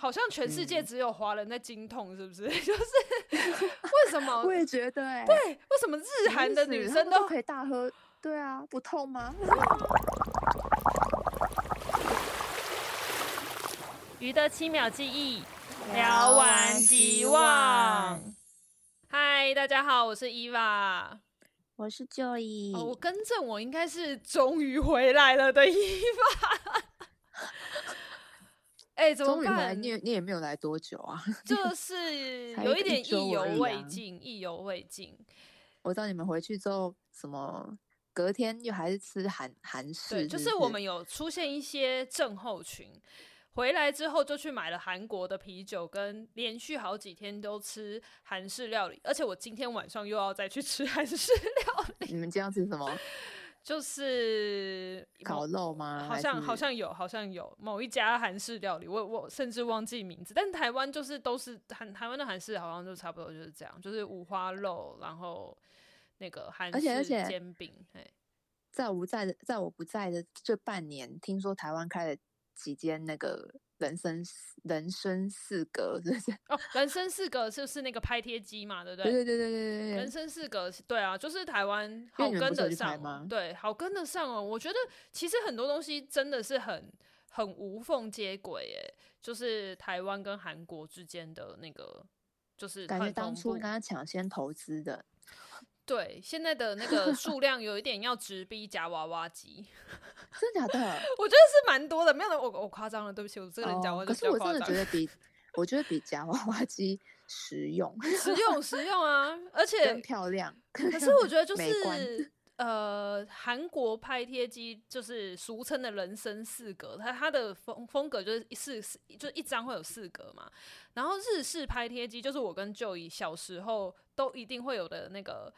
好像全世界只有华人在经痛，是不是？嗯、就是为什么？我也觉得、欸，哎，对，为什么日韩的女生都，都可以大喝？对啊，不痛吗？鱼的七秒记忆，聊完即忘。嗨，大家好，我是伊娃，我是 Joy。哦，我更正，我应该是终于回来了的 伊娃。哎、欸，怎么办？你也你也没有来多久啊？就 是有一点意犹未尽，意犹未尽。我知道你们回去之后，什么隔天又还是吃韩韩式，对，就是我们有出现一些症候群。回来之后就去买了韩国的啤酒，跟连续好几天都吃韩式料理，而且我今天晚上又要再去吃 韩式料理。你们今天要吃什么？就是烤肉吗？好像好像有，好像有某一家韩式料理，我我甚至忘记名字。但台湾就是都是韩台湾的韩式，好像就差不多就是这样，就是五花肉，然后那个韩式煎饼。在我不在的，在我不在的这半年，听说台湾开了几间那个。人生人生四格 是不是？哦，人生四格就是那个拍贴机嘛，对不对？对对对对对对。人生四格，对啊，就是台湾好跟得上吗？对，好跟得上哦。我觉得其实很多东西真的是很很无缝接轨，哎，就是台湾跟韩国之间的那个，就是感觉当初跟他抢先投资的。对，现在的那个数量有一点要直逼夹娃娃机，真的假的？我觉得是蛮多的，没有我我夸张了，对不起，我这个人讲话就比较夸张。可是我真的觉得比，我觉得比夹娃娃机实用，实用实用啊，而且更漂亮。可是我觉得就是呃，韩国拍贴机就是俗称的人生四格，它它的风风格就是四四，就一张会有四格嘛。然后日式拍贴机就是我跟 Joey 小时候都一定会有的那个。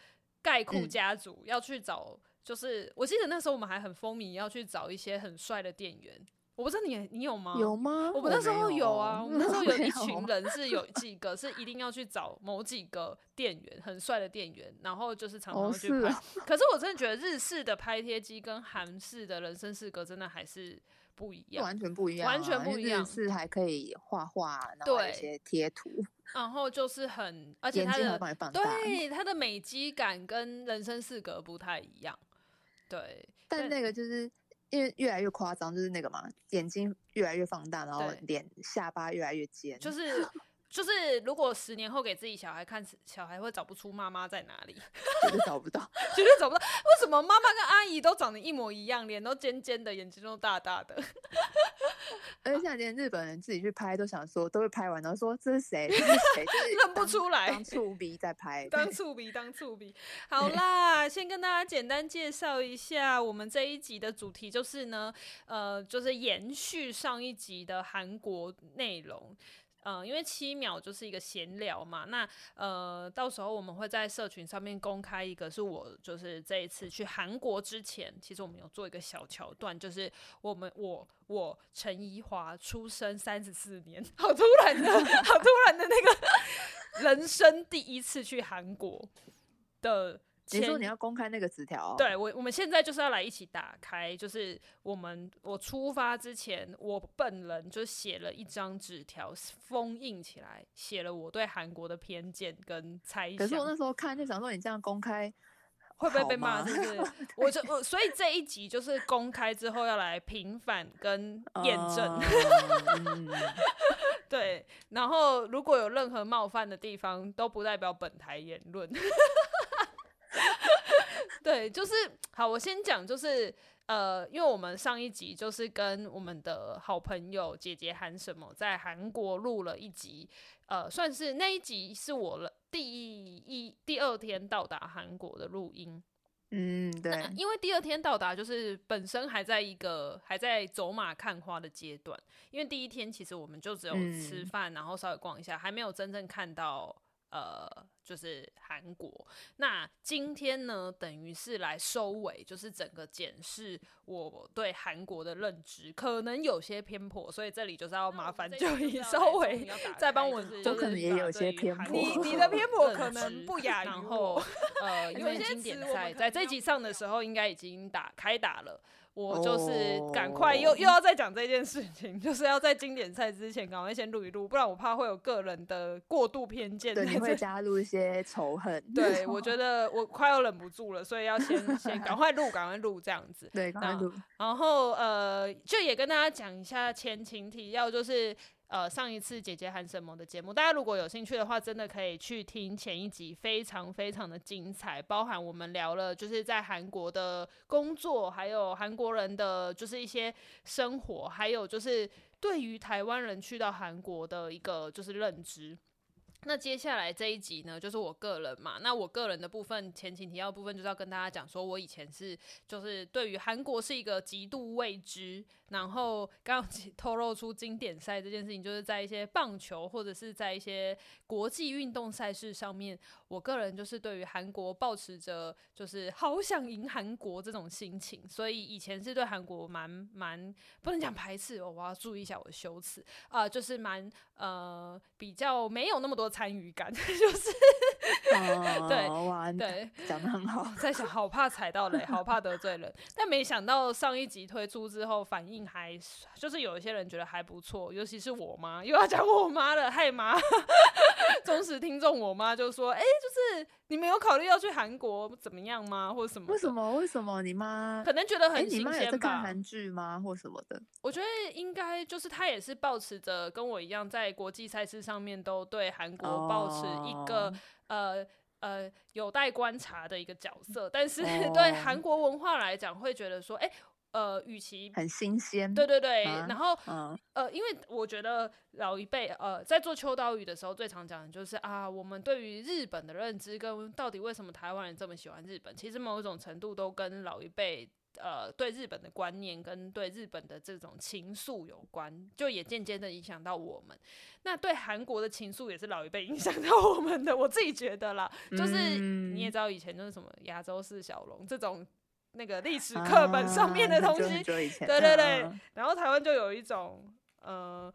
盖库家族要去找，就是我记得那时候我们还很风靡，要去找一些很帅的店员。我不知道你你有吗？有吗？我们那时候有啊，我，我们那时候有一群 人是有几个是一定要去找某几个店员，很帅的店员，然后就是常常去拍。哦是啊、可是我真的觉得日式的拍贴机跟韩式的人生四格真的还是。不一样，完全不一样，完全不一样。是还可以画画，然后一些贴图，然后就是很，而且它的对它的美肌感跟人生四格不太一样。对，但那个就是因为越来越夸张，就是那个嘛，眼睛越来越放大，然后脸下巴越来越尖，就是。就是如果十年后给自己小孩看，小孩会找不出妈妈在哪里，绝对找不到，绝对找不到。为什么妈妈跟阿姨都长得一模一样，脸都尖尖的，眼睛都大大的？而且现在连日本人自己去拍都想说，都会拍完然后说这是谁？这是谁？认不出来，当醋鼻在拍，当醋鼻，当醋鼻。好啦，先跟大家简单介绍一下，我们这一集的主题就是呢，呃，就是延续上一集的韩国内容。嗯，因为七秒就是一个闲聊嘛，那呃，到时候我们会在社群上面公开一个，是我就是这一次去韩国之前，其实我们有做一个小桥段，就是我们我我陈怡华出生三十四年，好突然的，好突然的那个人生第一次去韩国的。你说你要公开那个纸条？对，我我们现在就是要来一起打开，就是我们我出发之前，我本人就写了一张纸条，封印起来，写了我对韩国的偏见跟猜想。可是我那时候看就想说，你这样公开会不会被骂？是不是？我就我所以这一集就是公开之后要来平反跟验证。Uh, 对，然后如果有任何冒犯的地方，都不代表本台言论。对，就是好。我先讲，就是呃，因为我们上一集就是跟我们的好朋友姐姐韩什么，在韩国录了一集，呃，算是那一集是我了第一第二天到达韩国的录音。嗯，对，因为第二天到达，就是本身还在一个还在走马看花的阶段，因为第一天其实我们就只有吃饭，嗯、然后稍微逛一下，还没有真正看到。呃，就是韩国。那今天呢，等于是来收尾，就是整个检视我对韩国的认知，可能有些偏颇，所以这里就是要麻烦就以稍微再帮我，就可能也有些偏颇。你你的偏颇可能不亚于我。呃，因为经典赛在这集上的时候应该已经打开打了。我就是赶快又、oh. 又要再讲这件事情，就是要在经典赛之前赶快先录一录，不然我怕会有个人的过度偏见，对，你会加入一些仇恨。对，我觉得我快要忍不住了，所以要先先赶快录，赶快录这样子。对，赶快录。然后呃，就也跟大家讲一下前情提要，就是。呃，上一次姐姐喊什么的节目，大家如果有兴趣的话，真的可以去听前一集，非常非常的精彩，包含我们聊了就是在韩国的工作，还有韩国人的就是一些生活，还有就是对于台湾人去到韩国的一个就是认知。那接下来这一集呢，就是我个人嘛。那我个人的部分，前情提要部分，就是要跟大家讲说，我以前是就是对于韩国是一个极度未知。然后刚刚 透露出经典赛这件事情，就是在一些棒球或者是在一些国际运动赛事上面，我个人就是对于韩国抱持着就是好想赢韩国这种心情，所以以前是对韩国蛮蛮不能讲排斥哦，我要注意一下我的修辞啊，就是蛮呃比较没有那么多。参与感 就是、哦，对哇对，讲的很好。在想，好怕踩到雷，好怕得罪人。但没想到上一集推出之后，反应还就是有一些人觉得还不错，尤其是我妈，又要讲我妈了，嗨妈，忠实听众我妈就说：“哎、欸，就是你没有考虑要去韩国怎么样吗？或者什么？为什么？为什么你妈可能觉得很新鲜吧？欸、你妈也是看韩剧吗？或什么的？我觉得应该就是她也是保持着跟我一样，在国际赛事上面都对韩国。”我保持一个、oh. 呃呃有待观察的一个角色，但是、oh. 对韩国文化来讲，会觉得说，哎、欸，呃，与其很新鲜，对对对?然后、uh. 呃，因为我觉得老一辈呃在做秋刀鱼的时候，最常讲的就是啊，我们对于日本的认知跟到底为什么台湾人这么喜欢日本，其实某一种程度都跟老一辈。呃，对日本的观念跟对日本的这种情愫有关，就也间接的影响到我们。那对韩国的情愫也是老一辈影响到我们的。我自己觉得啦，就是你也知道以前就是什么亚洲四小龙这种那个历史课本上面的东西，啊、对对对。然后台湾就有一种呃。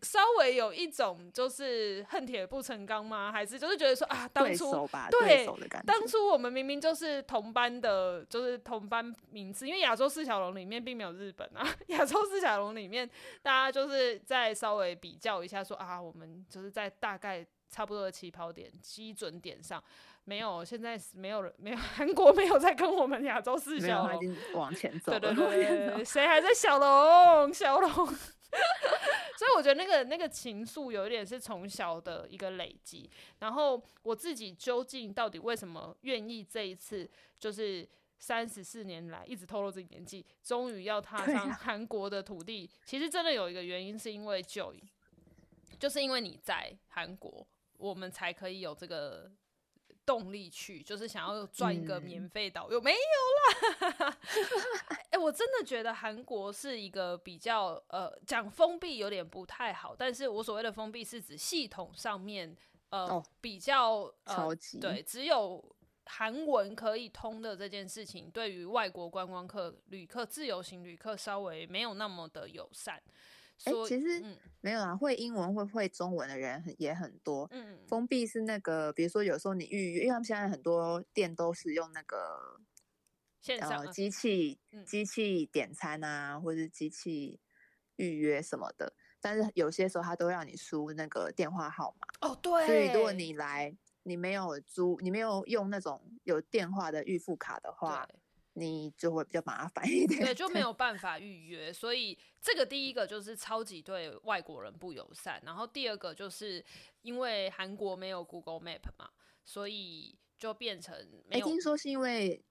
稍微有一种就是恨铁不成钢吗？还是就是觉得说啊，当初对，对当初我们明明就是同班的，就是同班名次，因为亚洲四小龙里面并没有日本啊。亚洲四小龙里面，大家就是再稍微比较一下说，说啊，我们就是在大概差不多的起跑点基准点上，没有现在没有人，没有 韩国没有在跟我们亚洲四小龙往前走，对对 对，谁还在小龙小龙？所以我觉得那个那个情愫有一点是从小的一个累积，然后我自己究竟到底为什么愿意这一次就是三十四年来一直透露自己年纪，终于要踏上韩国的土地，其实真的有一个原因是因为 Joy，就是因为你在韩国，我们才可以有这个。动力去就是想要赚一个免费导游，没有啦。哎、欸，我真的觉得韩国是一个比较呃讲封闭有点不太好，但是我所谓的封闭是指系统上面呃、哦、比较呃超级对，只有韩文可以通的这件事情，对于外国观光客、旅客、自由行旅客稍微没有那么的友善。哎、欸，其实没有啊，会英文会会中文的人很也很多。嗯，封闭是那个，比如说有时候你预约，因为他们现在很多店都是用那个线上机器机器点餐啊，或者是机器预约什么的。但是有些时候他都让你输那个电话号码。哦，对。所以如果你来，你没有租，你没有用那种有电话的预付卡的话。你就会比较麻烦一点，对，就没有办法预约，所以这个第一个就是超级对外国人不友善，然后第二个就是因为韩国没有 Google Map 嘛，所以就变成没听说是因为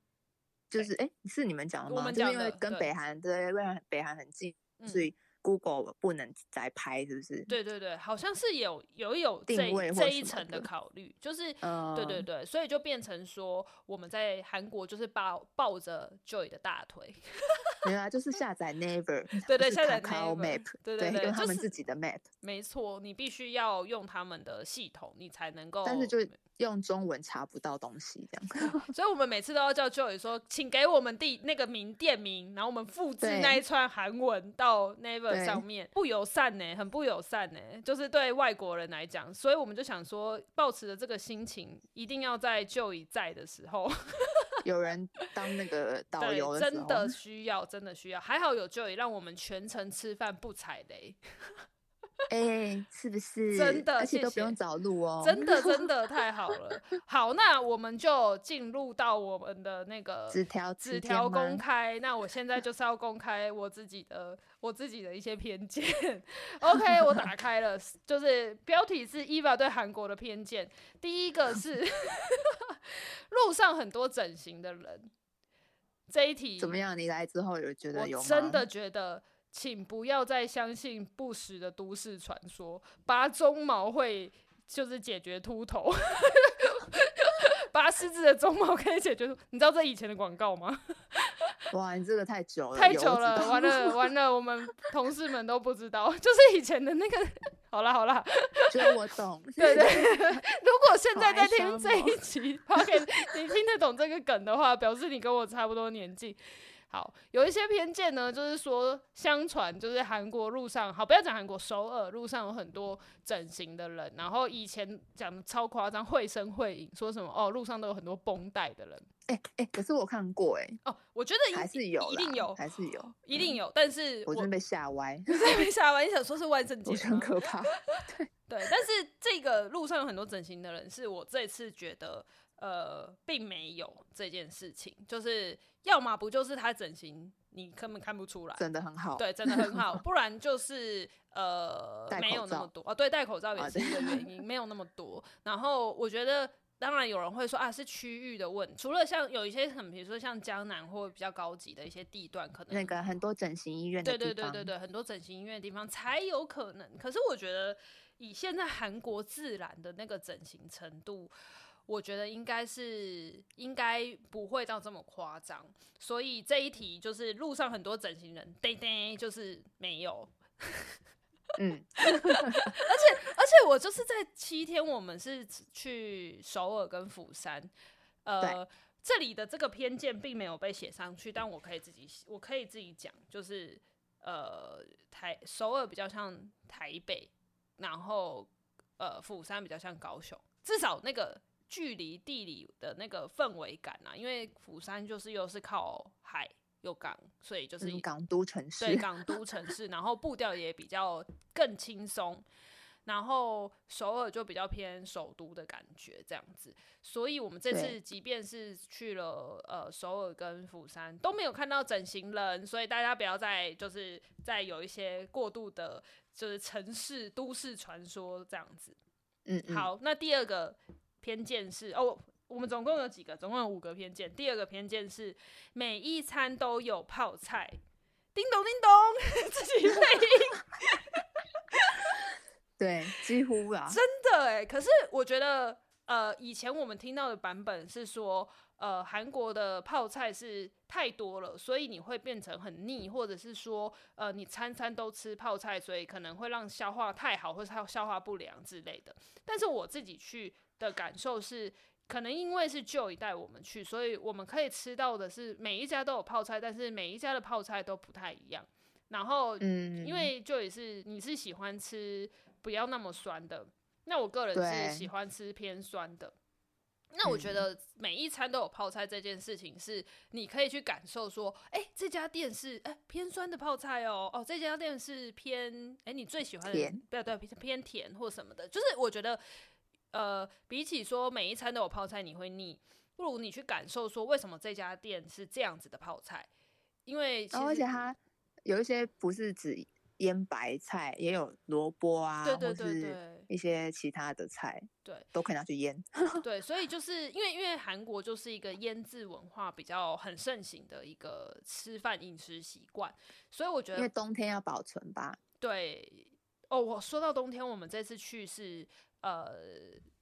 就是哎，是你们讲的吗？我们讲的，就是因为跟北韩对，因为北韩很近，嗯，所以。Google 不能再拍，是不是？对对对，好像是有有有这这一层的考虑，就是、嗯，对对对，所以就变成说我们在韩国就是抱抱着 Joy 的大腿，没有啊，就是下载 Never，对对，下载 Kakao Map，对对对，对，用他们自己的 Map，、就是、没错，你必须要用他们的系统，你才能够，但是就。用中文查不到东西，这样，所以我们每次都要叫 Joy 说，请给我们地那个名店名，然后我们复制那一串韩文到 Naver 上面，不友善呢，很不友善呢，就是对外国人来讲，所以我们就想说，抱持着这个心情，一定要在 Joy 在的时候。有人当那个 导游的真的需要，真的需要。还好有 Joy 让我们全程吃饭不踩雷。哎、欸，是不是真 的？而且都不用找路哦，真的真的太好了。好，那我们就进入到我们的那个纸条纸条公开。那我现在就是要公开我自己的我自己的一些偏见。OK，我打开了，就是标题是 Eva 对韩国的偏见。第一个是 路上很多整形的人，这一题怎么样？你来之后有觉得有吗？真的觉得。请不要再相信不实的都市传说，拔鬃毛会就是解决秃头，拔狮子的鬃毛可以解决。你知道这以前的广告吗？哇，你这个太久了，太久了，完了完了，我们同事们都不知道，就是以前的那个。好啦好啦，觉得我懂。对 对，对，如果现在在听这一集你听得懂这个梗的话，表示你跟我差不多年纪。好，有一些偏见呢，就是说，相传就是韩国路上，好，不要讲韩国，首尔路上有很多整形的人，然后以前讲的超夸张，绘声绘影，说什么哦，路上都有很多绷带的人，哎、欸、哎、欸，可是我看过哎、欸，哦，我觉得还是有，一定有，还是有，一定有，但是我真的被吓歪，真的被吓歪，你想说是万圣节，很可怕，对对，但是这个路上有很多整形的人，是我这次觉得。呃，并没有这件事情，就是要么不就是他整形，你根本看不出来，真的很好，对，真的很好，不然就是呃，没有那么多哦，对，戴口罩也是一个原因，没有那么多。然后我觉得，当然有人会说啊，是区域的问题，除了像有一些很，比如说像江南或比较高级的一些地段，可能那个很多整形医院的地方，对对对对对，很多整形医院的地方才有可能。可是我觉得，以现在韩国自然的那个整形程度。我觉得应该是应该不会到这么夸张，所以这一题就是路上很多整形人，对对，就是没有。嗯，而且而且我就是在七天，我们是去首尔跟釜山，呃，这里的这个偏见并没有被写上去，但我可以自己我可以自己讲，就是呃台首尔比较像台北，然后呃釜山比较像高雄，至少那个。距离地理的那个氛围感啊，因为釜山就是又是靠海又港，所以就是港都城市，对，港都城市，然后步调也比较更轻松，然后首尔就比较偏首都的感觉这样子，所以我们这次即便是去了呃首尔跟釜山都没有看到整形人，所以大家不要再就是再有一些过度的，就是城市都市传说这样子。嗯，嗯，好，那第二个。偏见是哦，我们总共有几个？总共有五个偏见。第二个偏见是每一餐都有泡菜，叮咚叮咚，自己配音。对，几乎啊，真的哎。可是我觉得，呃，以前我们听到的版本是说，呃，韩国的泡菜是太多了，所以你会变成很腻，或者是说，呃，你餐餐都吃泡菜，所以可能会让消化太好，或者它消化不良之类的。但是我自己去。的感受是，可能因为是 Joy 带我们去，所以我们可以吃到的是每一家都有泡菜，但是每一家的泡菜都不太一样。然后，嗯，因为 Joy 是你是喜欢吃不要那么酸的，那我个人是喜欢吃偏酸的。那我觉得每一餐都有泡菜这件事情，是你可以去感受说，哎、欸，这家店是哎、欸、偏酸的泡菜哦，哦，这家店是偏哎、欸、你最喜欢的甜，不要对，偏甜或什么的，就是我觉得。呃，比起说每一餐都有泡菜你会腻，不如你去感受说为什么这家店是这样子的泡菜，因为其实、哦、而且它有一些不是只腌白菜，也有萝卜啊，对对对对，一些其他的菜，对，都可以拿去腌。对，所以就是因为因为韩国就是一个腌制文化比较很盛行的一个吃饭饮食习惯，所以我觉得因为冬天要保存吧。对，哦，我说到冬天，我们这次去是。呃，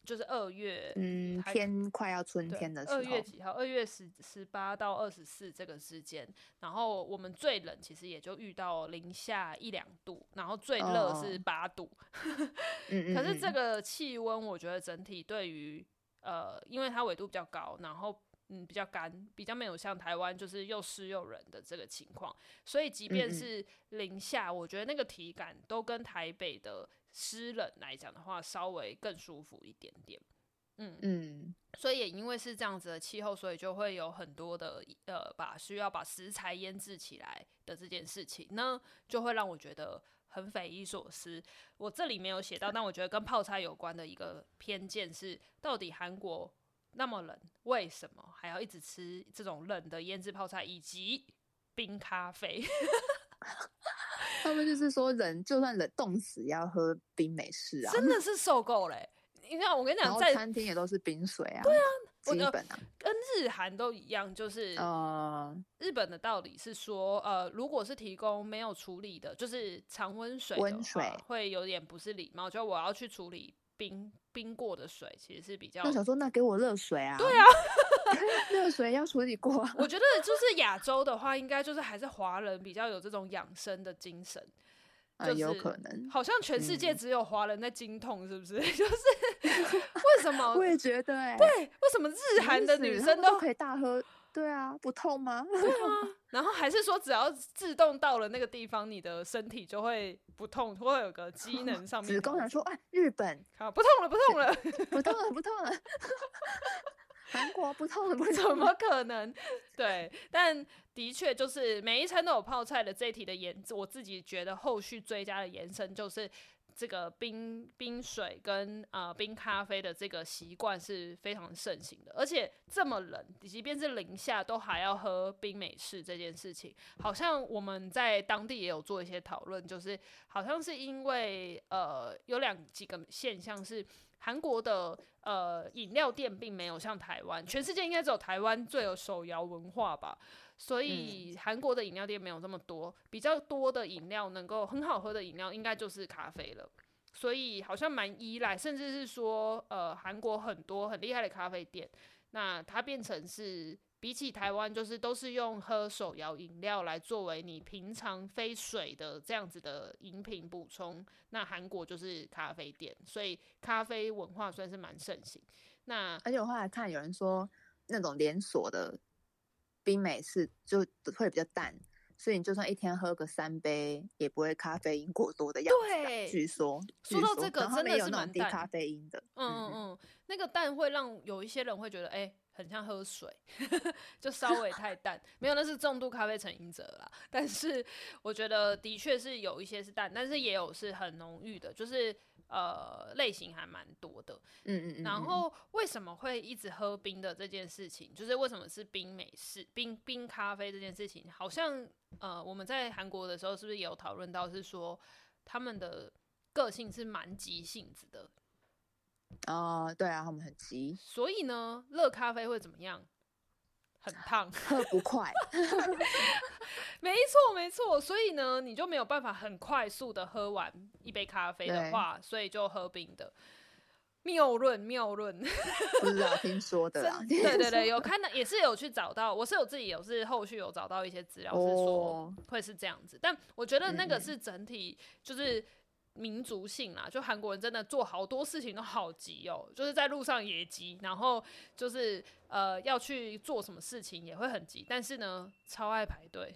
就是二月，嗯，天快要春天的时候，二月几号？二月十十八到二十四这个之间，然后我们最冷其实也就遇到零下一两度，然后最热是八度。哦、可是这个气温，我觉得整体对于呃，因为它纬度比较高，然后嗯比较干，比较没有像台湾就是又湿又冷的这个情况，所以即便是零下，嗯嗯，我觉得那个体感都跟台北的。湿冷来讲的话，稍微更舒服一点点。嗯嗯，所以也因为是这样子的气候，所以就会有很多的呃，把需要把食材腌制起来的这件事情呢，就会让我觉得很匪夷所思。我这里没有写到，但我觉得跟泡菜有关的一个偏见是，到底韩国那么冷，为什么还要一直吃这种冷的腌制泡菜以及冰咖啡？他们就是说，人就算冷冻死，也要喝冰美式啊！真的是受够了。你看，我跟你讲，在餐厅也都是冰水啊。对啊，基本啊，跟日韩都一样，就是呃，日本的道理是说，呃，如果是提供没有处理的，就是常温水的话，温水会有点不是礼貌，就我要去处理冰冰过的水，其实是比较。我想说，那给我热水啊！对啊。热水要处理过，我觉得就是亚洲的话，应该就是还是华人比较有这种养生的精神，就是有可能，好像全世界只有华人在经痛，是不是？就是 为什么？我也觉得，哎，对，为什么日韩的女生都可以大喝？对啊，不痛吗？对啊，然后还是说只要自动到了那个地方，你的身体就会不痛，会有个机 能上面。子宫人说，哎，日本好不痛了，不痛了，不痛了，不痛了。韩国不痛了不痛，怎么可能？对，但的确就是每一餐都有泡菜的这一题的延，我自己觉得后续追加的延伸就是这个冰冰水跟呃冰咖啡的这个习惯是非常盛行的，而且这么冷，即便是零下都还要喝冰美式这件事情，好像我们在当地也有做一些讨论，就是好像是因为呃有两几个现象是。韩国的呃饮料店并没有像台湾，全世界应该只有台湾最有手摇文化吧，所以韩国的饮料店没有这么多，比较多的饮料能够很好喝的饮料应该就是咖啡了，所以好像蛮依赖，甚至是说呃韩国很多很厉害的咖啡店，那它变成是。比起台湾，就是都是用喝手摇饮料来作为你平常非水的这样子的饮品补充。那韩国就是咖啡店，所以咖啡文化算是蛮盛行。那而且我后来看有人说，那种连锁的冰美式就会比较淡，所以你就算一天喝个三杯，也不会咖啡因过多的样子。对，据说说到这个，真的是蛮低咖啡因的。嗯嗯嗯，那个淡会让有一些人会觉得，哎、欸。很像喝水，就稍微太淡，没有，那是重度咖啡成瘾者啦。但是我觉得的确是有一些是淡，但是也有是很浓郁的，就是呃类型还蛮多的。嗯嗯嗯。然后为什么会一直喝冰的这件事情，就是为什么是冰美式、冰冰咖啡这件事情，好像呃我们在韩国的时候是不是也有讨论到，是说他们的个性是蛮急性子的。哦，对啊，他们很急，所以呢，热咖啡会怎么样？很烫，喝不快。没错，没错。所以呢，你就没有办法很快速的喝完一杯咖啡的话，所以就喝冰的。谬论，谬论。不知道，听说的啦。对对对，有看到，也是有去找到。我是有自己有是后续有找到一些资料，是说会是这样子。但我觉得那个是整体，就是。民族性啦，就韩国人真的做好多事情都好急哦，就是在路上也急，然后就是呃要去做什么事情也会很急，但是呢超爱排队，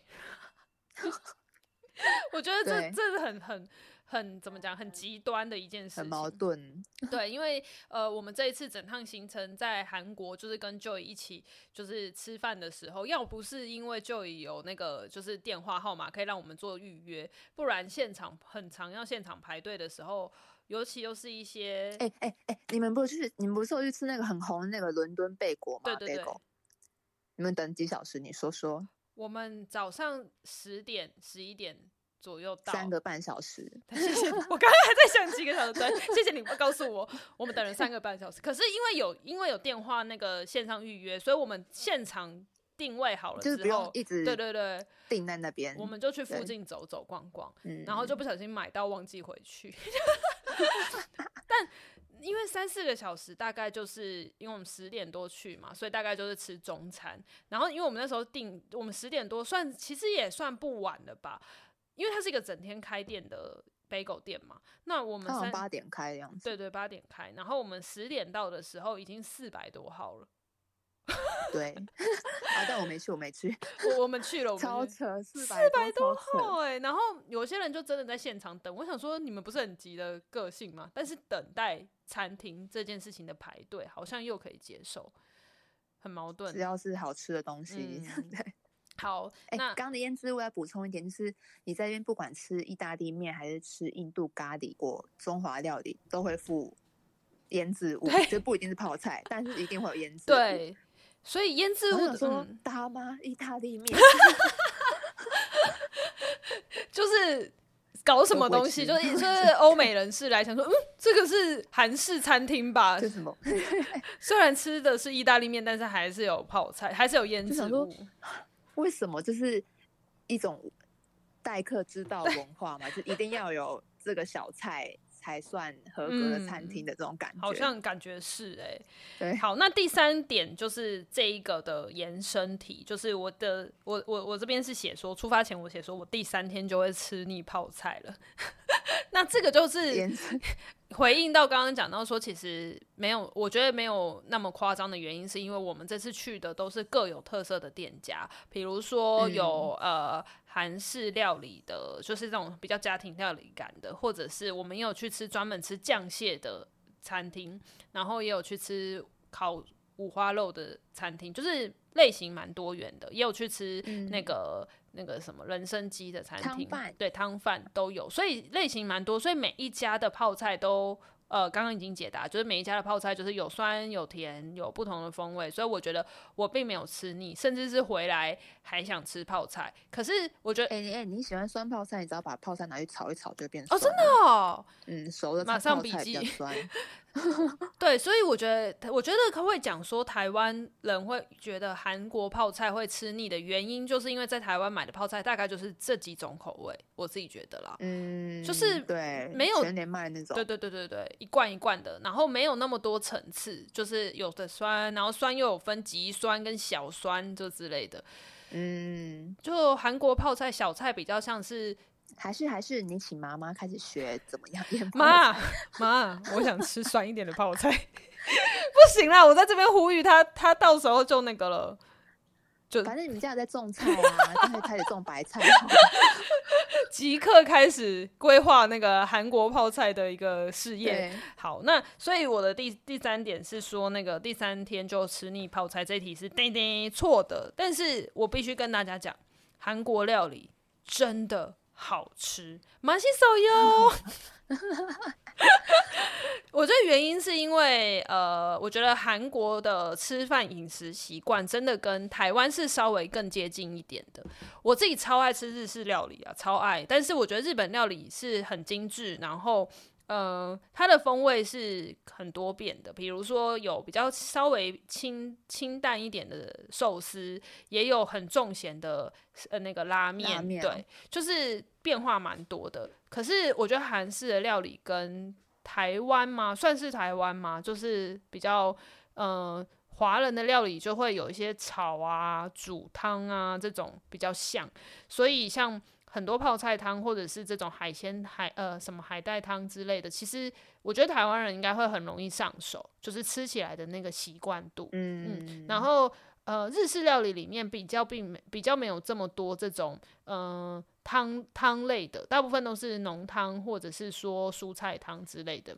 我觉得这这是很很。很怎么讲？很极端的一件事情，很矛盾。对，因为呃，我们这一次整趟行程在韩国，就是跟 Joy 一起，就是吃饭的时候，要不是因为 Joy 有那个就是电话号码可以让我们做预约，不然现场很长要现场排队的时候，尤其又是一些……哎哎哎，你们不是去？你们不是有去吃那个很红的那个伦敦贝果吗？对对对。你们等几小时？你说说。我们早上十点、十一点。左右到三个半小时，谢谢。我刚刚还在想几个小时，对谢谢你不告诉我，我们等了三个半小时。可是因为有因为有电话那个线上预约，所以我们现场定位好了之后，就是不用一直对对对定在那边，我们就去附近走走逛逛，然后就不小心买到忘记回去。但因为三四个小时，大概就是因为我们十点多去嘛，所以大概就是吃中餐。然后因为我们那时候定，我们十点多算其实也算不晚了吧。因为它是一个整天开店的 bagel 店嘛，那我们三八点开的样子，对对，八点开，然后我们十点到的时候已经四百多号了，对，啊，但我没去，我没去。我我们去了，我们超扯，四百多号哎、欸。然后有些人就真的在现场等。我想说，你们不是很急的个性吗？但是等待餐厅这件事情的排队，好像又可以接受，很矛盾。只要是好吃的东西，嗯、对。好，哎、欸，刚刚的腌制我要补充一点，就是你在这边不管吃意大利面还是吃印度咖喱或中华料理，都会附腌制物，就不一定是泡菜，但是一定会有腌制。对，所以腌制物说大妈意大利面，就是搞什么东西，就是 就是欧美人士来想说，嗯，这个是韩式餐厅吧？是什么？虽然吃的是意大利面，但是还是有泡菜，还是有 腌制物。为什么就是一种待客之道文化嘛？就一定要有这个小菜才算合格的餐厅的这种感觉，嗯、好像感觉是哎、欸。对，好，那第三点就是这一个的延伸题，就是我的我我我这边是写说，出发前我写说我第三天就会吃腻泡菜了。那这个就是回应到刚刚讲到说，其实没有，我觉得没有那么夸张的原因，是因为我们这次去的都是各有特色的店家，比如说有、嗯、呃韩式料理的，就是这种比较家庭料理感的，或者是我们也有去吃专门吃酱蟹的餐厅，然后也有去吃烤五花肉的餐厅，就是类型蛮多元的，也有去吃那个。嗯那个什么人参鸡的餐厅，对，汤饭都有，所以类型蛮多，所以每一家的泡菜都呃，刚刚已经解答，就是每一家的泡菜就是有酸有甜，有不同的风味，所以我觉得我并没有吃腻，甚至是回来还想吃泡菜。可是我觉得，哎、欸、哎、欸，你喜欢酸泡菜，你只要把泡菜拿去炒一炒就变酸哦，真的哦，嗯，熟的马上笔记。对，所以我觉得，我觉得可不可以讲说，台湾人会觉得韩国泡菜会吃腻的原因，就是因为在台湾买的泡菜大概就是这几种口味，我自己觉得啦，嗯，就是对，没有全年卖那种，对对对对对，一罐一罐的，然后没有那么多层次，就是有的酸，然后酸又有分极酸跟小酸就之类的，嗯，就韩国泡菜小菜比较像是。还是还是你请妈妈开始学怎么样腌妈妈，我想吃酸一点的泡菜，不行啦！我在这边呼吁他，他到时候就那个了，就反正你们家有在种菜 啊，就会开始种白菜，即刻开始规划那个韩国泡菜的一个事业。好，那所以我的第第三点是说，那个第三天就吃腻泡菜，这一题是叮叮错的，但是我必须跟大家讲，韩国料理真的。好吃，马西手哟。我觉得原因是因为，呃，我觉得韩国的吃饭饮食习惯真的跟台湾是稍微更接近一点的。我自己超爱吃日式料理啊，超爱。但是我觉得日本料理是很精致，然后。呃，它的风味是很多变的，比如说有比较稍微清清淡一点的寿司，也有很重咸的呃那个拉面，拉面，对，就是变化蛮多的。可是我觉得韩式的料理跟台湾嘛，算是台湾嘛，就是比较呃华人的料理就会有一些炒啊、煮汤啊这种比较像，所以像。很多泡菜汤或者是这种海鲜海呃什么海带汤之类的，其实我觉得台湾人应该会很容易上手，就是吃起来的那个习惯度。嗯嗯。然后呃日式料理里面比较并没比较没有这么多这种嗯汤汤类的，大部分都是浓汤或者是说蔬菜汤之类的。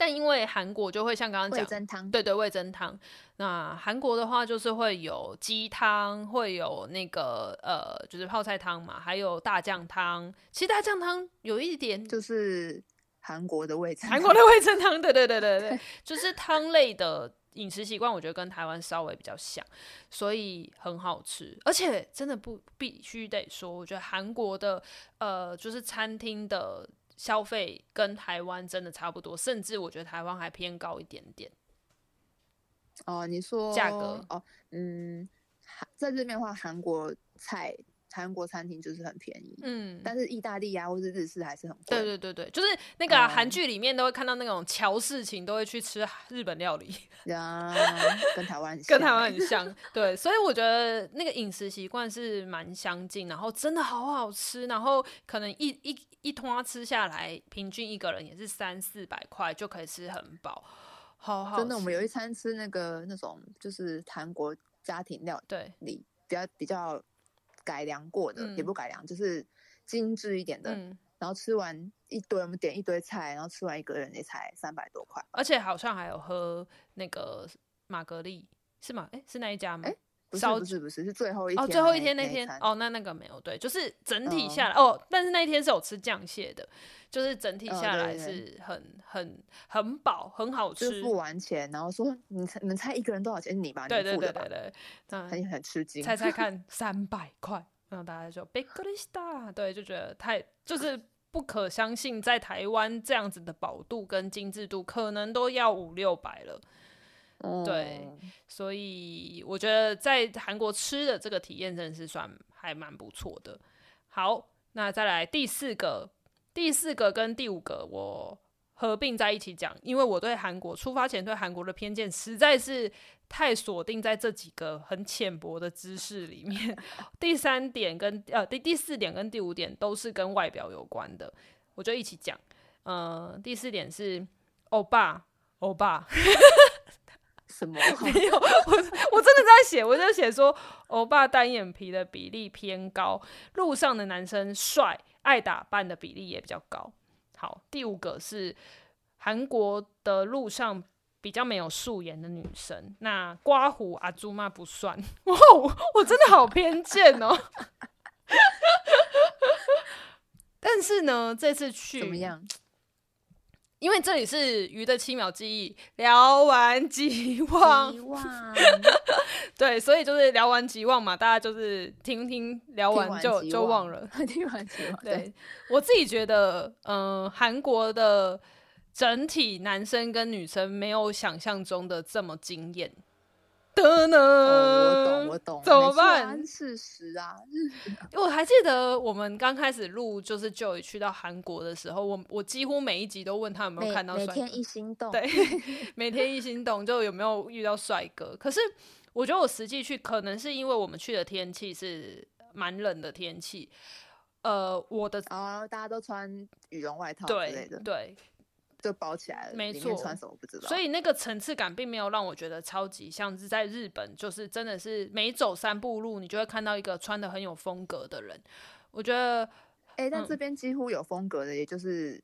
但因为韩国就会像刚刚讲，味噌汤，对对，味噌汤。那韩国的话就是会有鸡汤，会有那个呃，就是泡菜汤嘛，还有大酱汤。其实大酱汤有一点就是韩国的味噌，韩国的味噌汤，对对对对对，就是汤类的饮食习惯，我觉得跟台湾稍微比较像，所以很好吃。而且真的不必须得说，我觉得韩国的呃，就是餐厅的。消费跟台湾真的差不多，甚至我觉得台湾还偏高一点点。哦，你说价格？哦，嗯，在这边的话，韩国菜。韩国餐厅就是很便宜，嗯，但是意大利啊或是日式还是很贵。对对对对，就是那个韩剧里面都会看到那种乔事情都会去吃日本料理，啊，跟台湾 跟台湾很像，对，所以我觉得那个饮食习惯是蛮相近，然后真的好好吃，然后可能一一一通吃下来，平均一个人也是三四百块就可以吃很饱。好好，真的，我们有一餐吃那个那种就是韩国家庭料对里比较比较改良过的，也不改良，就是精致一点的。然后吃完一堆，我们点一堆菜，然后吃完一个人也才三百多块，而且好像还有喝那个玛格丽，是吗？哎，是那一家吗？不是不是不是，是最后一天哦，最后一天那天哦，那那个没有对，就是整体下来哦，但是那一天是有吃酱蟹的，就是整体下来是很很很饱，很好吃。付完钱，然后说你猜你们猜一个人多少钱？你吧，对对对对对，很很吃惊，猜猜看，三百块，然后大家就被格里斯塔，对，就觉得太就是不可相信，在台湾这样子的饱度跟精致度，可能都要五六百了。对，所以我觉得在韩国吃的这个体验真的是算还蛮不错的。好，那再来第四个，第四个跟第五个我合并在一起讲，因为我对韩国出发前对韩国的偏见实在是太锁定在这几个很浅薄的知识里面。第三点跟呃第第四点跟第五点都是跟外表有关的，我就一起讲。呃，第四点是欧巴，欧巴。什么？没有，我我真的在写，我就写说，欧巴单眼皮的比例偏高，路上的男生帅，爱打扮的比例也比较高。好，第五个是韩国的路上比较没有素颜的女生，那刮胡阿朱妈不算。哇，我真的好偏见哦。但是呢，这次去怎么样？因为这里是鱼的七秒记忆，聊完即忘，对，所以就是聊完即忘嘛，大家就是听听聊完就完就忘了，听完即忘。对，对我自己觉得，嗯、呃，韩国的整体男生跟女生没有想象中的这么惊艳。的呢、哦？我懂，我懂，怎么办？事实啊，我还记得我们刚开始录，就是 Joy 去到韩国的时候，我我几乎每一集都问他有没有看到帅哥。每天一心动，对，每天一心动，就有没有遇到帅哥。可是我觉得我实际去，可能是因为我们去的天气是蛮冷的天气。呃，我的啊、哦，大家都穿羽绒外套之类的，对。对就包起来了，没错。穿什么不知道。所以那个层次感并没有让我觉得超级像是在日本，就是真的是每走三步路，你就会看到一个穿的很有风格的人。我觉得，哎、欸，但这边几乎有风格的，也就是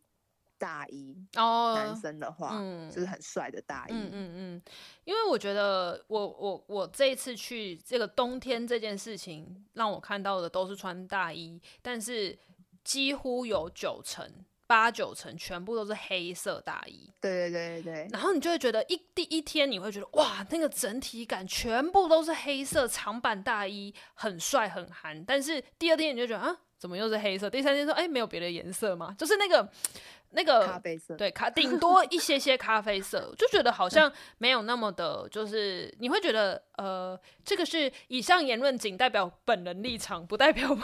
大衣哦。男生的话，嗯，就是很帅的大衣。嗯嗯嗯。因为我觉得我，我我我这一次去这个冬天这件事情，让我看到的都是穿大衣，但是几乎有九成。八九成全部都是黑色大衣，对对对对，然后你就会觉得一第一天你会觉得哇，那个整体感全部都是黑色长版大衣，很帅很韩。但是第二天你就觉得啊，怎么又是黑色？第三天说哎，没有别的颜色吗？就是那个那个咖啡色，对，咖顶多一些些咖啡色，就觉得好像没有那么的，就是你会觉得呃，这个是以上言论仅代表本人立场，不代表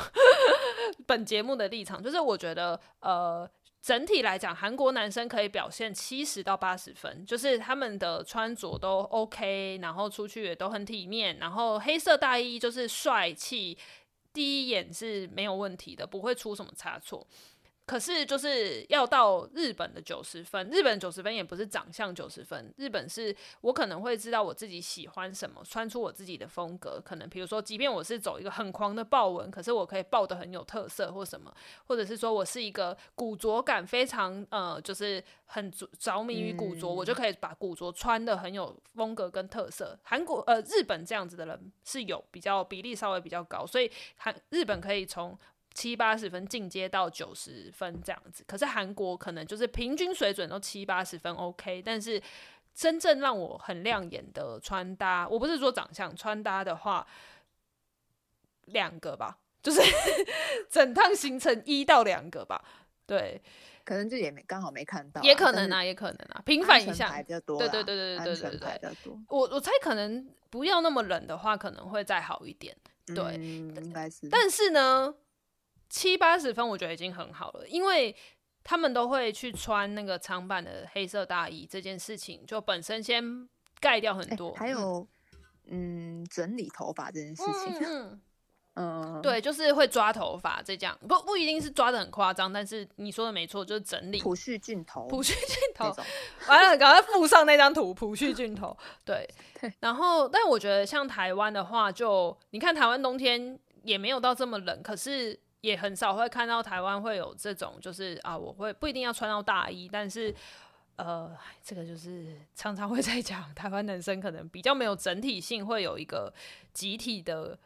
本节目的立场。就是我觉得呃。整体来讲，韩国男生可以表现七十到八十分，就是他们的穿着都 OK，然后出去也都很体面，然后黑色大衣就是帅气，第一眼是没有问题的，不会出什么差错。可是就是要到日本的九十分，日本九十分也不是长相九十分，日本是我可能会知道我自己喜欢什么，穿出我自己的风格。可能比如说，即便我是走一个很狂的豹纹，可是我可以豹的很有特色或什么，或者是说我是一个古着感非常呃，就是很着迷于古着，嗯，我就可以把古着穿的很有风格跟特色。韩国呃日本这样子的人是有比较比例稍微比较高，所以韩日本可以从。七八十分进阶到九十分这样子，可是韩国可能就是平均水准都七八十分 OK，但是真正让我很亮眼的穿搭，我不是说长相，穿搭的话，两个吧，就是 整趟行程一到两个吧，对，可能就也没刚好没看到，也可能啊，也可能啊，平反一下，对对对对对对对对，我我猜可能不要那么冷的话，可能会再好一点，对，嗯、应该是，但是呢。七八十分，我觉得已经很好了，因为他们都会去穿那个长版的黑色大衣，这件事情就本身先盖掉很多。欸、还有，嗯，整理头发这件事情，嗯，嗯，对，就是会抓头发这样，不不一定是抓的很夸张，但是你说的没错，就是整理。普旭镜头，普旭镜头，完了，赶快附上那张图，普旭镜头。对，对。然后，但我觉得像台湾的话就，就你看台湾冬天也没有到这么冷，可是也很少会看到台湾会有这种，就是啊，我会不一定要穿到大衣，但是。呃，这个就是常常会在讲，台湾男生可能比较没有整体性，会有一个集体的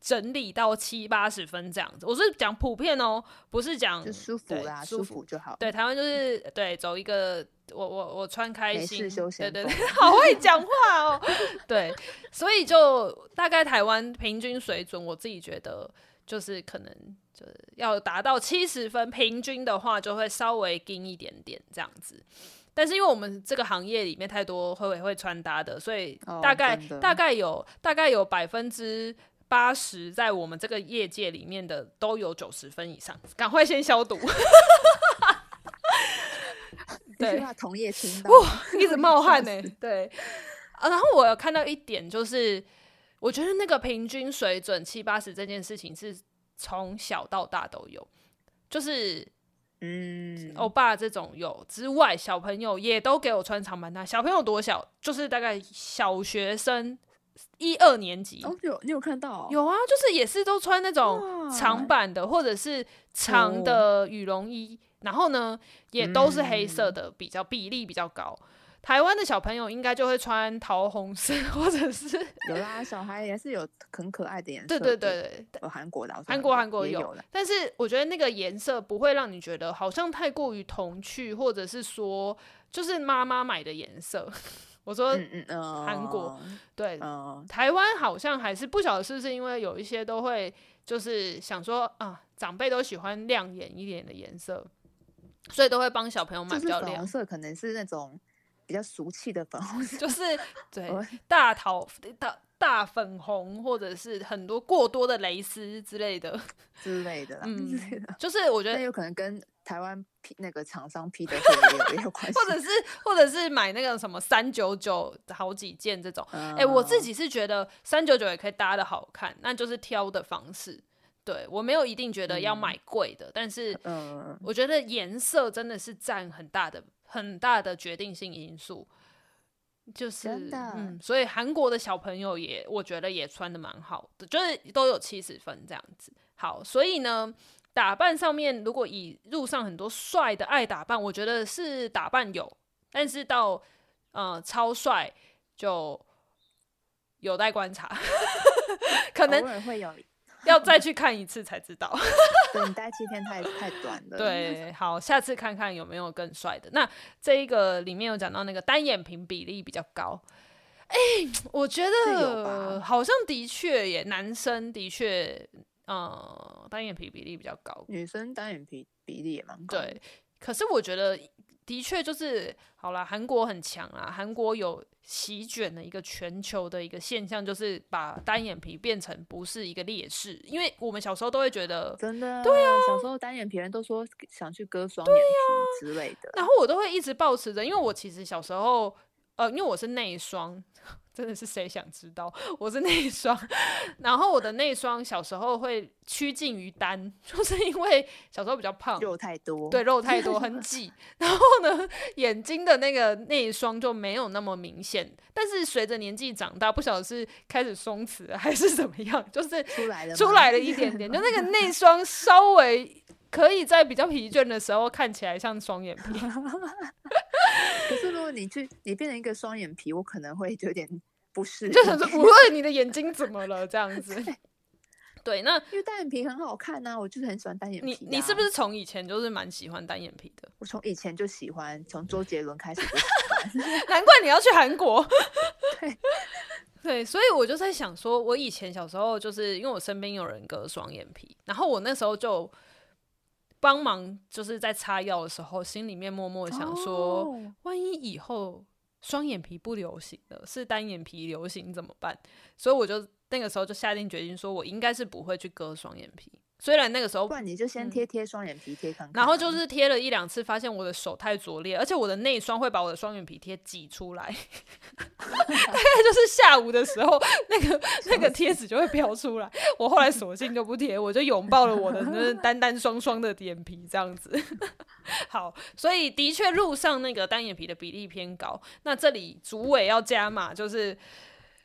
整理到七八十分这样子。我是讲普遍哦，不是讲舒服啦，舒服就好。对，台湾就是对走一个我我我穿开心，对对对，好会讲话哦。对，所以就大概台湾平均水准，我自己觉得就是可能就是要达到七十分平均的话，就会稍微低一点点这样子。但是因为我们这个行业里面太多会会穿搭的，所以大概、oh, 大概有大概有百分之八十在我们这个业界里面的都有九十分以上，赶快先消毒。对，同业听到哇，一直 冒汗呢。对啊，然后我有看到一点，就是我觉得那个平均水准七八十这件事情是从小到大都有，就是。嗯，欧巴这种有之外，小朋友也都给我穿长版大。小朋友多小？就是大概小学生一二年级。哦，有你有看到、哦？有啊，就是也是都穿那种长版的，或者是长的羽绒衣，哦、然后呢，也都是黑色的，比较比例比较高。台湾的小朋友应该就会穿桃红色，或者是 有啦，小孩也是有很可爱的颜色。对对对对，韩国的，韩国韩国有，有，但是我觉得那个颜色不会让你觉得好像太过于童趣，或者是说就是妈妈买的颜色。我说，嗯嗯，韩国对，台湾好像还是不晓得是不是因为有一些都会就是想说啊，长辈都喜欢亮眼一点的颜色，所以都会帮小朋友买比较亮色，可能是那种。比较俗气的粉红色，就是对大桃大大粉红，或者是很多过多的蕾丝之类的 之类的啦，嗯，就是我觉得有可能跟台湾那个厂商批的也有关系，或者是或者是买那个什么三九九好几件这种，哎、嗯欸，我自己是觉得三九九也可以搭的好看，那就是挑的方式。对，我没有一定觉得要买贵的，嗯，但是我觉得颜色真的是占很大的。很大的决定性因素，就是嗯，所以韩国的小朋友也，我觉得也穿的蛮好的，就是都有七十分这样子。好，所以呢，打扮上面如果以路上很多帅的爱打扮，我觉得是打扮有，但是到呃超帅就有待观察，可能会有。要再去看一次才知道，对，你待七天太太短了。对，好，下次看看有没有更帅的。那这一个里面有讲到那个单眼皮比例比较高，哎、欸，我觉得好像的确耶，男生的确，呃，单眼皮比例比较高，女生单眼皮比例也蛮高。对，可是我觉得。的确就是好了，韩国很强啊，韩国有席卷的一个全球的一个现象，就是把单眼皮变成不是一个劣势，因为我们小时候都会觉得真的，对啊，小时候单眼皮人都说想去割双眼皮之类的，然后我都会一直保持着，因为我其实小时候，呃，因为我是内双。真的是谁想知道？我是内双，然后我的内双小时候会趋近于单，就是因为小时候比较胖，肉太多，对，肉太多很挤，然后呢，眼睛的那个内双就没有那么明显。但是随着年纪长大，不晓得是开始松弛还是怎么样，就是出来了，出来了一点点，就那个内双稍微可以在比较疲倦的时候看起来像双眼皮。可是如果你去，你变成一个双眼皮，我可能会有点不适。就想说，不会，你的眼睛怎么了？这样子。对，那因为单眼皮很好看呐、啊，我就是很喜欢单眼皮、啊。你你是不是从以前就是蛮喜欢单眼皮的？我从以前就喜欢，从周杰伦开始就喜欢。难怪你要去韩国。对对，所以我就在想说，我以前小时候就是因为我身边有人割双眼皮，然后我那时候就。帮忙就是在擦药的时候，心里面默默想说，oh. 万一以后双眼皮不流行了，是单眼皮流行怎么办？所以我就那个时候就下定决心，说我应该是不会去割双眼皮。虽然那个时候，不然你就先贴贴双眼皮贴看看，然后就是贴了一两次，发现我的手太拙劣，而且我的内双会把我的双眼皮贴挤出来，大概就是下午的时候，那个 那个贴纸就会飘出来。我后来索性就不贴，我就拥抱了我的那 单单双双的眼皮，这样子。好，所以的确路上那个单眼皮的比例偏高。那这里主委要加码，就是。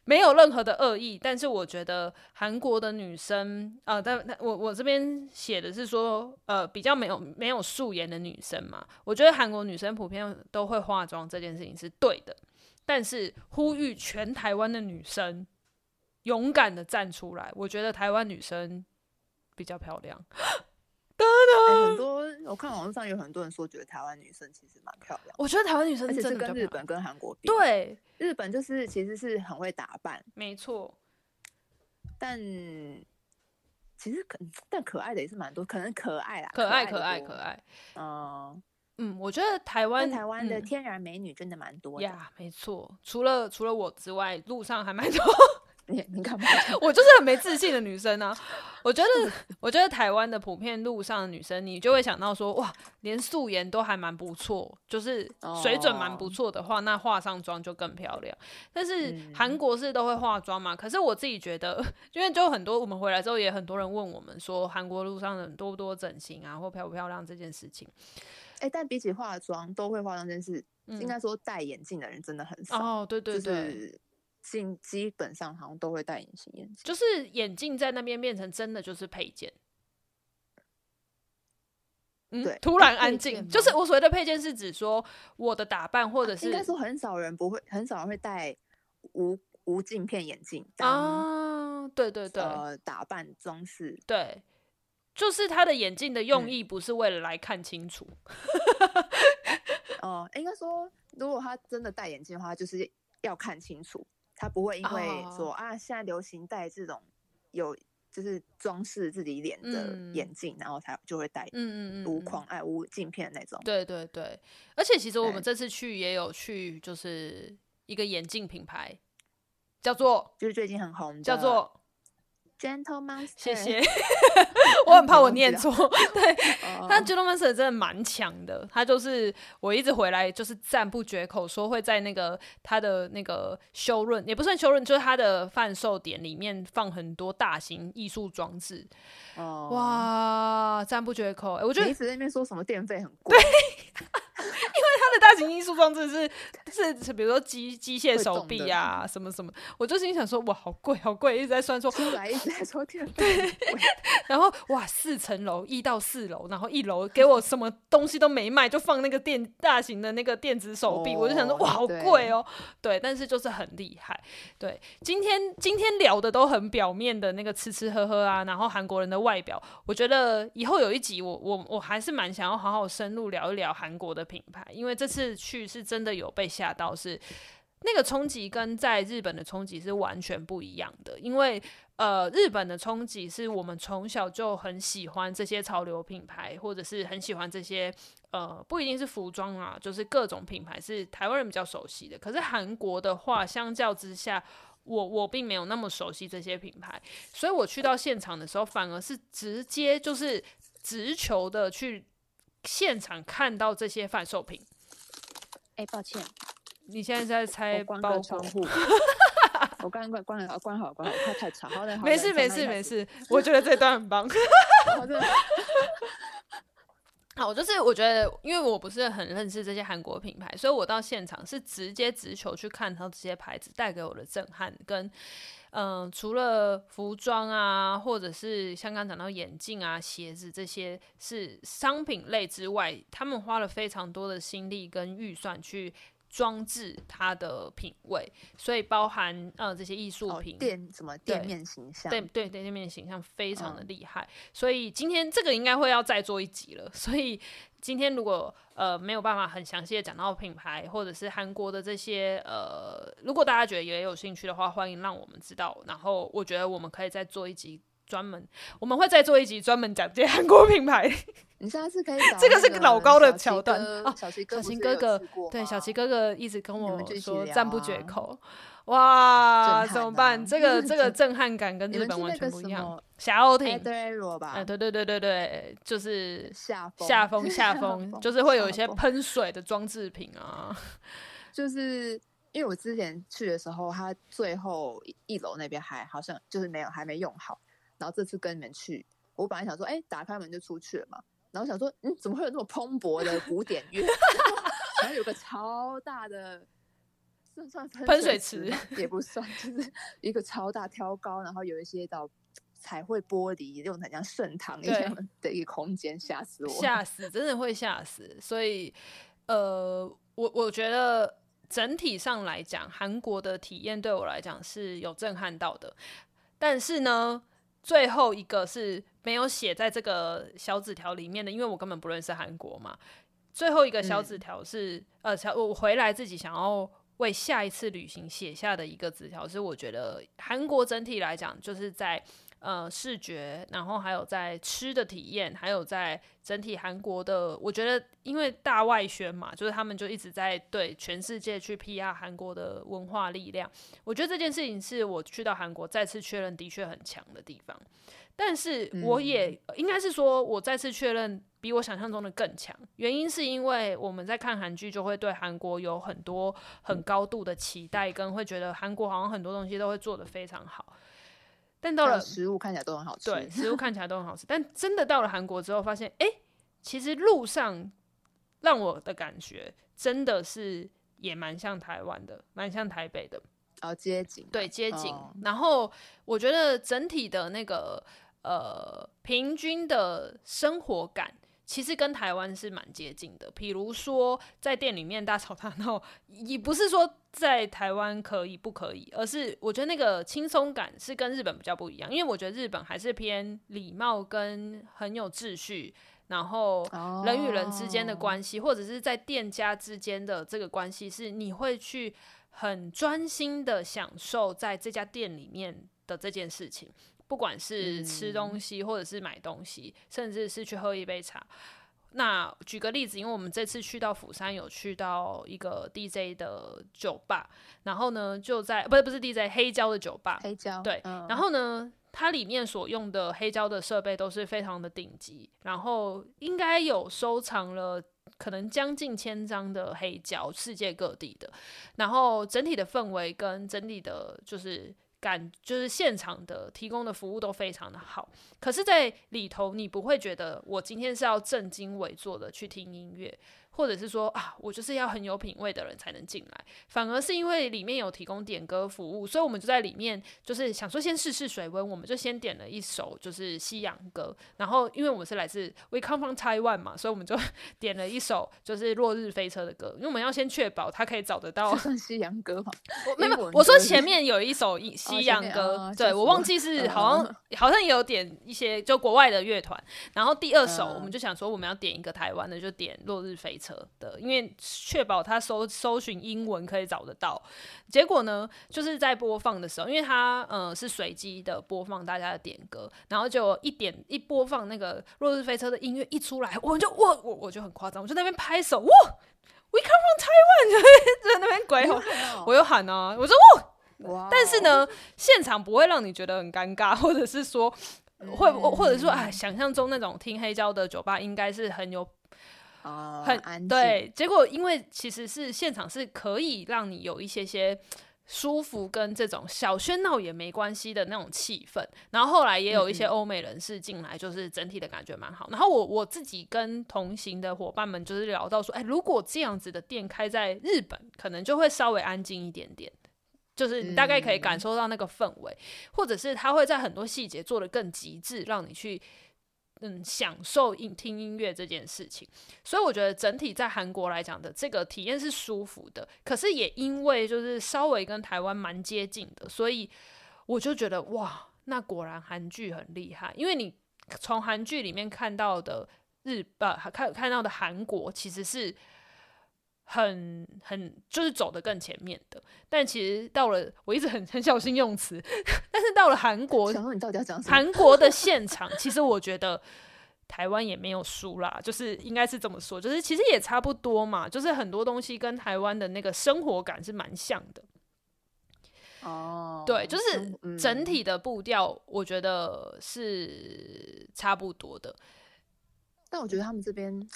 没有任何的恶意，但是我觉得韩国的女生啊，呃，但我我这边写的是说，呃，比较没有没有素颜的女生嘛，我觉得韩国女生普遍都会化妆，这件事情是对的。但是呼吁全台湾的女生勇敢的站出来，我觉得台湾女生比较漂亮。欸、很多我看网络上有很多人说，觉得台湾女生其实蛮漂亮。我觉得台湾女生真的是跟日本跟韩国比，对，日本就是其实是很会打扮，没错。但其实可但可爱的也是蛮多，可能可爱啦，可爱可爱可爱。嗯嗯，我觉得台湾台湾的天然美女真的蛮多的呀，没错。除了除了我之外，路上还蛮多。你你干嘛？我就是很没自信的女生啊！我觉得，我觉得台湾的普遍路上的女生，你就会想到说，哇，连素颜都还蛮不错，就是水准蛮不错的话，那化上妆就更漂亮。但是韩国是都会化妆嘛？可是我自己觉得，因为就很多我们回来之后，也很多人问我们说，韩国路上的人多不多整形啊，或漂不漂亮这件事情。哎、欸，但比起化妆，都会化妆这件事，嗯、应该说戴眼镜的人真的很少。哦，对对对。就是基基本上好像都会戴隐形眼镜，就是眼镜在那边变成真的就是配件。嗯，对，突然安静，就是我所谓的配件是指说我的打扮或者是、啊、应该说很少人不会，很少人会戴无无镜片眼镜啊。对对对，呃，打扮装饰，对，就是他的眼镜的用意不是为了来看清楚。哦、嗯呃，应该说，如果他真的戴眼镜的话，就是要看清楚。他不会因为说、oh. 啊，现在流行戴这种有就是装饰自己脸的眼镜，嗯、然后才就会戴，嗯嗯无框哎无镜片那种。对对对，而且其实我们这次去也有去，就是一个眼镜品牌，叫做就是最近很红的，叫做。Gentleman，谢谢。我很怕我念错，对，但 Gentle Monster 真的蛮强的。他就是我一直回来就是赞不绝口，说会在那个他的那个 showroom，也不算 showroom，就是他的贩售点里面放很多大型艺术装置。哦，哇，赞不绝口。哎，我觉得你一直在那边说什么电费很贵。对。因为它的大型艺术装置是是，是比如说机机械手臂啊什么什么，我就心想说哇好贵好贵，一直在算说出来一直在说天对，然后哇四层楼一到四楼，然后一楼给我什么东西都没卖，就放那个电大型的那个电子手臂，哦、我就想说哇好贵哦，对，但是就是很厉害。对，今天今天聊的都很表面的那个吃吃喝喝啊，然后韩国人的外表，我觉得以后有一集我我我还是蛮想要好好深入聊一聊韩国的品牌。因为这次去是真的有被吓到，是那个冲击跟在日本的冲击是完全不一样的。因为呃，日本的冲击是我们从小就很喜欢这些潮流品牌，或者是很喜欢这些呃，不一定是服装啊，就是各种品牌是台湾人比较熟悉的。可是韩国的话，相较之下，我我并没有那么熟悉这些品牌，所以我去到现场的时候，反而是直接就是直球的去。现场看到这些贩售品，哎、欸，抱歉，你现在在拆包裹。我刚刚关关了，关好关好，太太吵。好的，没事没事没事，我觉得这段很棒。好，就是我觉得，因为我不是很认识这些韩国品牌，所以我到现场是直接直球去看到这些牌子带给我的震撼跟。嗯、除了服装啊，或者是像刚讲到眼镜啊、鞋子这些是商品类之外，他们花了非常多的心力跟预算去装置它的品味，所以包含呃这些艺术品、哦、店什么店面形象，对对对，店面形象非常的厉害。嗯、所以今天这个应该会要再做一集了，所以。今天如果呃没有办法很详细的讲到品牌或者是韩国的这些呃，如果大家觉得也有兴趣的话，欢迎让我们知道。然后我觉得我们可以再做一集专门，我们会再做一集专门讲这韩国品牌。你下次可以找这个是个老高的桥段哦，小齐哥，小齐哥哥，对，小齐哥哥一直跟我说赞不绝口。哇，怎么办？这个 这个震撼感跟日本完全不一样。霞鸥艇，哎，对对对对对，就是下风下风 下风，就是会有一些喷水的装置品啊。就是因为我之前去的时候，他最后一楼那边还好像就是没有还没用好，然后这次跟你们去，我本来想说，哎，打开门就出去了嘛，然后想说，嗯，怎么会有那么蓬勃的古典乐？然后有个超大的。算算喷水池也不算，就是一个超大挑高，然后有一些到彩绘玻璃，用的像圣堂一样的一个空间，吓死我！吓死，真的会吓死。所以，呃，我我觉得整体上来讲，韩国的体验对我来讲是有震撼到的。但是呢，最后一个是没有写在这个小纸条里面的，因为我根本不认识韩国嘛。最后一个小纸条是，嗯、呃，我回来自己想要。为下一次旅行写下的一个纸条，是我觉得韩国整体来讲，就是在呃视觉，然后还有在吃的体验，还有在整体韩国的，我觉得因为大外宣嘛，就是他们就一直在对全世界去 PR 韩国的文化力量。我觉得这件事情是我去到韩国再次确认的确很强的地方。但是我也、嗯、应该是说，我再次确认比我想象中的更强。原因是因为我们在看韩剧，就会对韩国有很多很高度的期待，跟会觉得韩国好像很多东西都会做得非常好。但到了食物看起来都很好吃，对，食物看起来都很好吃。但真的到了韩国之后，发现哎、欸，其实路上让我的感觉真的是也蛮像台湾的，蛮像台北的。哦，街景，对，街景。哦、然后我觉得整体的那个。呃，平均的生活感其实跟台湾是蛮接近的。比如说，在店里面大吵大闹，也不是说在台湾可以不可以，而是我觉得那个轻松感是跟日本比较不一样。因为我觉得日本还是偏礼貌跟很有秩序，然后人与人之间的关系，或者是在店家之间的这个关系，是你会去很专心的享受在这家店里面的这件事情。不管是吃东西，或者是买东西，嗯、甚至是去喝一杯茶。那举个例子，因为我们这次去到釜山，有去到一个 DJ 的酒吧，然后呢，就在不是不是 DJ 黑胶的酒吧，黑胶对，嗯、然后呢，它里面所用的黑胶的设备都是非常的顶级，然后应该有收藏了可能将近千张的黑胶，世界各地的，然后整体的氛围跟整体的就是。感就是现场的提供的服务都非常的好，可是，在里头你不会觉得我今天是要正襟危坐的去听音乐。或者是说啊，我就是要很有品味的人才能进来，反而是因为里面有提供点歌服务，所以我们就在里面就是想说先试试水温，我们就先点了一首就是西洋歌，然后因为我们是来自 We Come From Taiwan 嘛，所以我们就 点了一首就是落日飞车的歌，因为我们要先确保他可以找得到算西洋歌嘛。我没有，我说前面有一首西洋歌，哦、对我忘记是好像、嗯、好像也有点一些就国外的乐团，然后第二首我们就想说我们要点一个台湾的，就点落日飞车。的，因为确保他搜搜寻英文可以找得到。结果呢，就是在播放的时候，因为他呃是随机的播放大家的点歌，然后就一点一播放那个落日飞车的音乐一出来，我就哇我我就很夸张，我就在那边拍手，哇，We come from Taiwan，就在那边鬼吼，我又喊啊，我说哇但是呢，现场不会让你觉得很尴尬，或者是说会或者说哎，想象中那种听黑胶的酒吧应该是很有。很安静。对，结果因为其实是现场是可以让你有一些些舒服跟这种小喧闹也没关系的那种气氛，然后后来也有一些欧美人士进来，就是整体的感觉蛮好。然后我我自己跟同行的伙伴们就是聊到说，哎，如果这样子的店开在日本，可能就会稍微安静一点点，就是你大概可以感受到那个氛围，或者是他会在很多细节做得更极致，让你去。嗯，享受音听音乐这件事情，所以我觉得整体在韩国来讲的这个体验是舒服的。可是也因为就是稍微跟台湾蛮接近的，所以我就觉得哇，那果然韩剧很厉害。因为你从韩剧里面看到的日呃看看到的韩国其实是很很就是走得更前面的，但其实到了我一直很很小心用词，但是到了韩国，想你到底要讲？韩国的现场，其实我觉得台湾也没有输啦，就是应该是这么说，就是其实也差不多嘛，就是很多东西跟台湾的那个生活感是蛮像的。哦，对，就是整体的步调，我觉得是差不多的。但我觉得他们这边。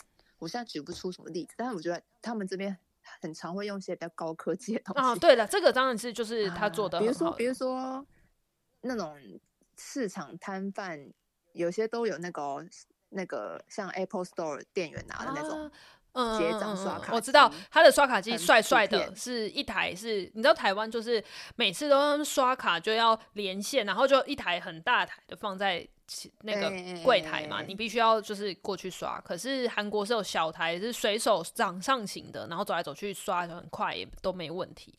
我现在举不出什么例子，但是我觉得他们这边很常会用一些比较高科技的东西。哦，对了，这个当然是就是他做的、啊，比如说比如说那种市场摊贩，有些都有那个那个像 Apple Store 店员拿的那种结账刷卡、啊嗯。我知道他的刷卡机帅帅的，是一台是，你知道台湾就是每次都刷卡就要连线，然后就一台很大台的放在。那个柜台嘛，你必须要就是过去刷。可是韩国是有小台，是随手掌上型的，然后走来走去刷就很快，也都没问题。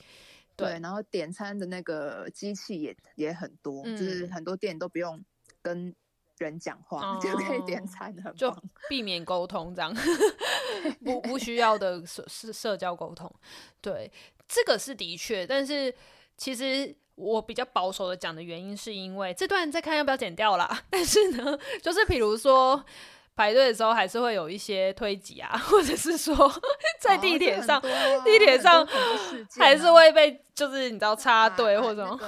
对，然后点餐的那个机器也也很多，就是很多店都不用跟人讲话，嗯，就可以点餐，就避免沟通这样，不不需要的社社交沟通。对，这个是的确，但是其实。我比较保守的讲的原因，是因为这段再看要不要剪掉啦。但是呢，就是比如说排队的时候，还是会有一些推挤啊，或者是说在地铁上，哦啊、地铁上还是会被就是你知道插队或者什么。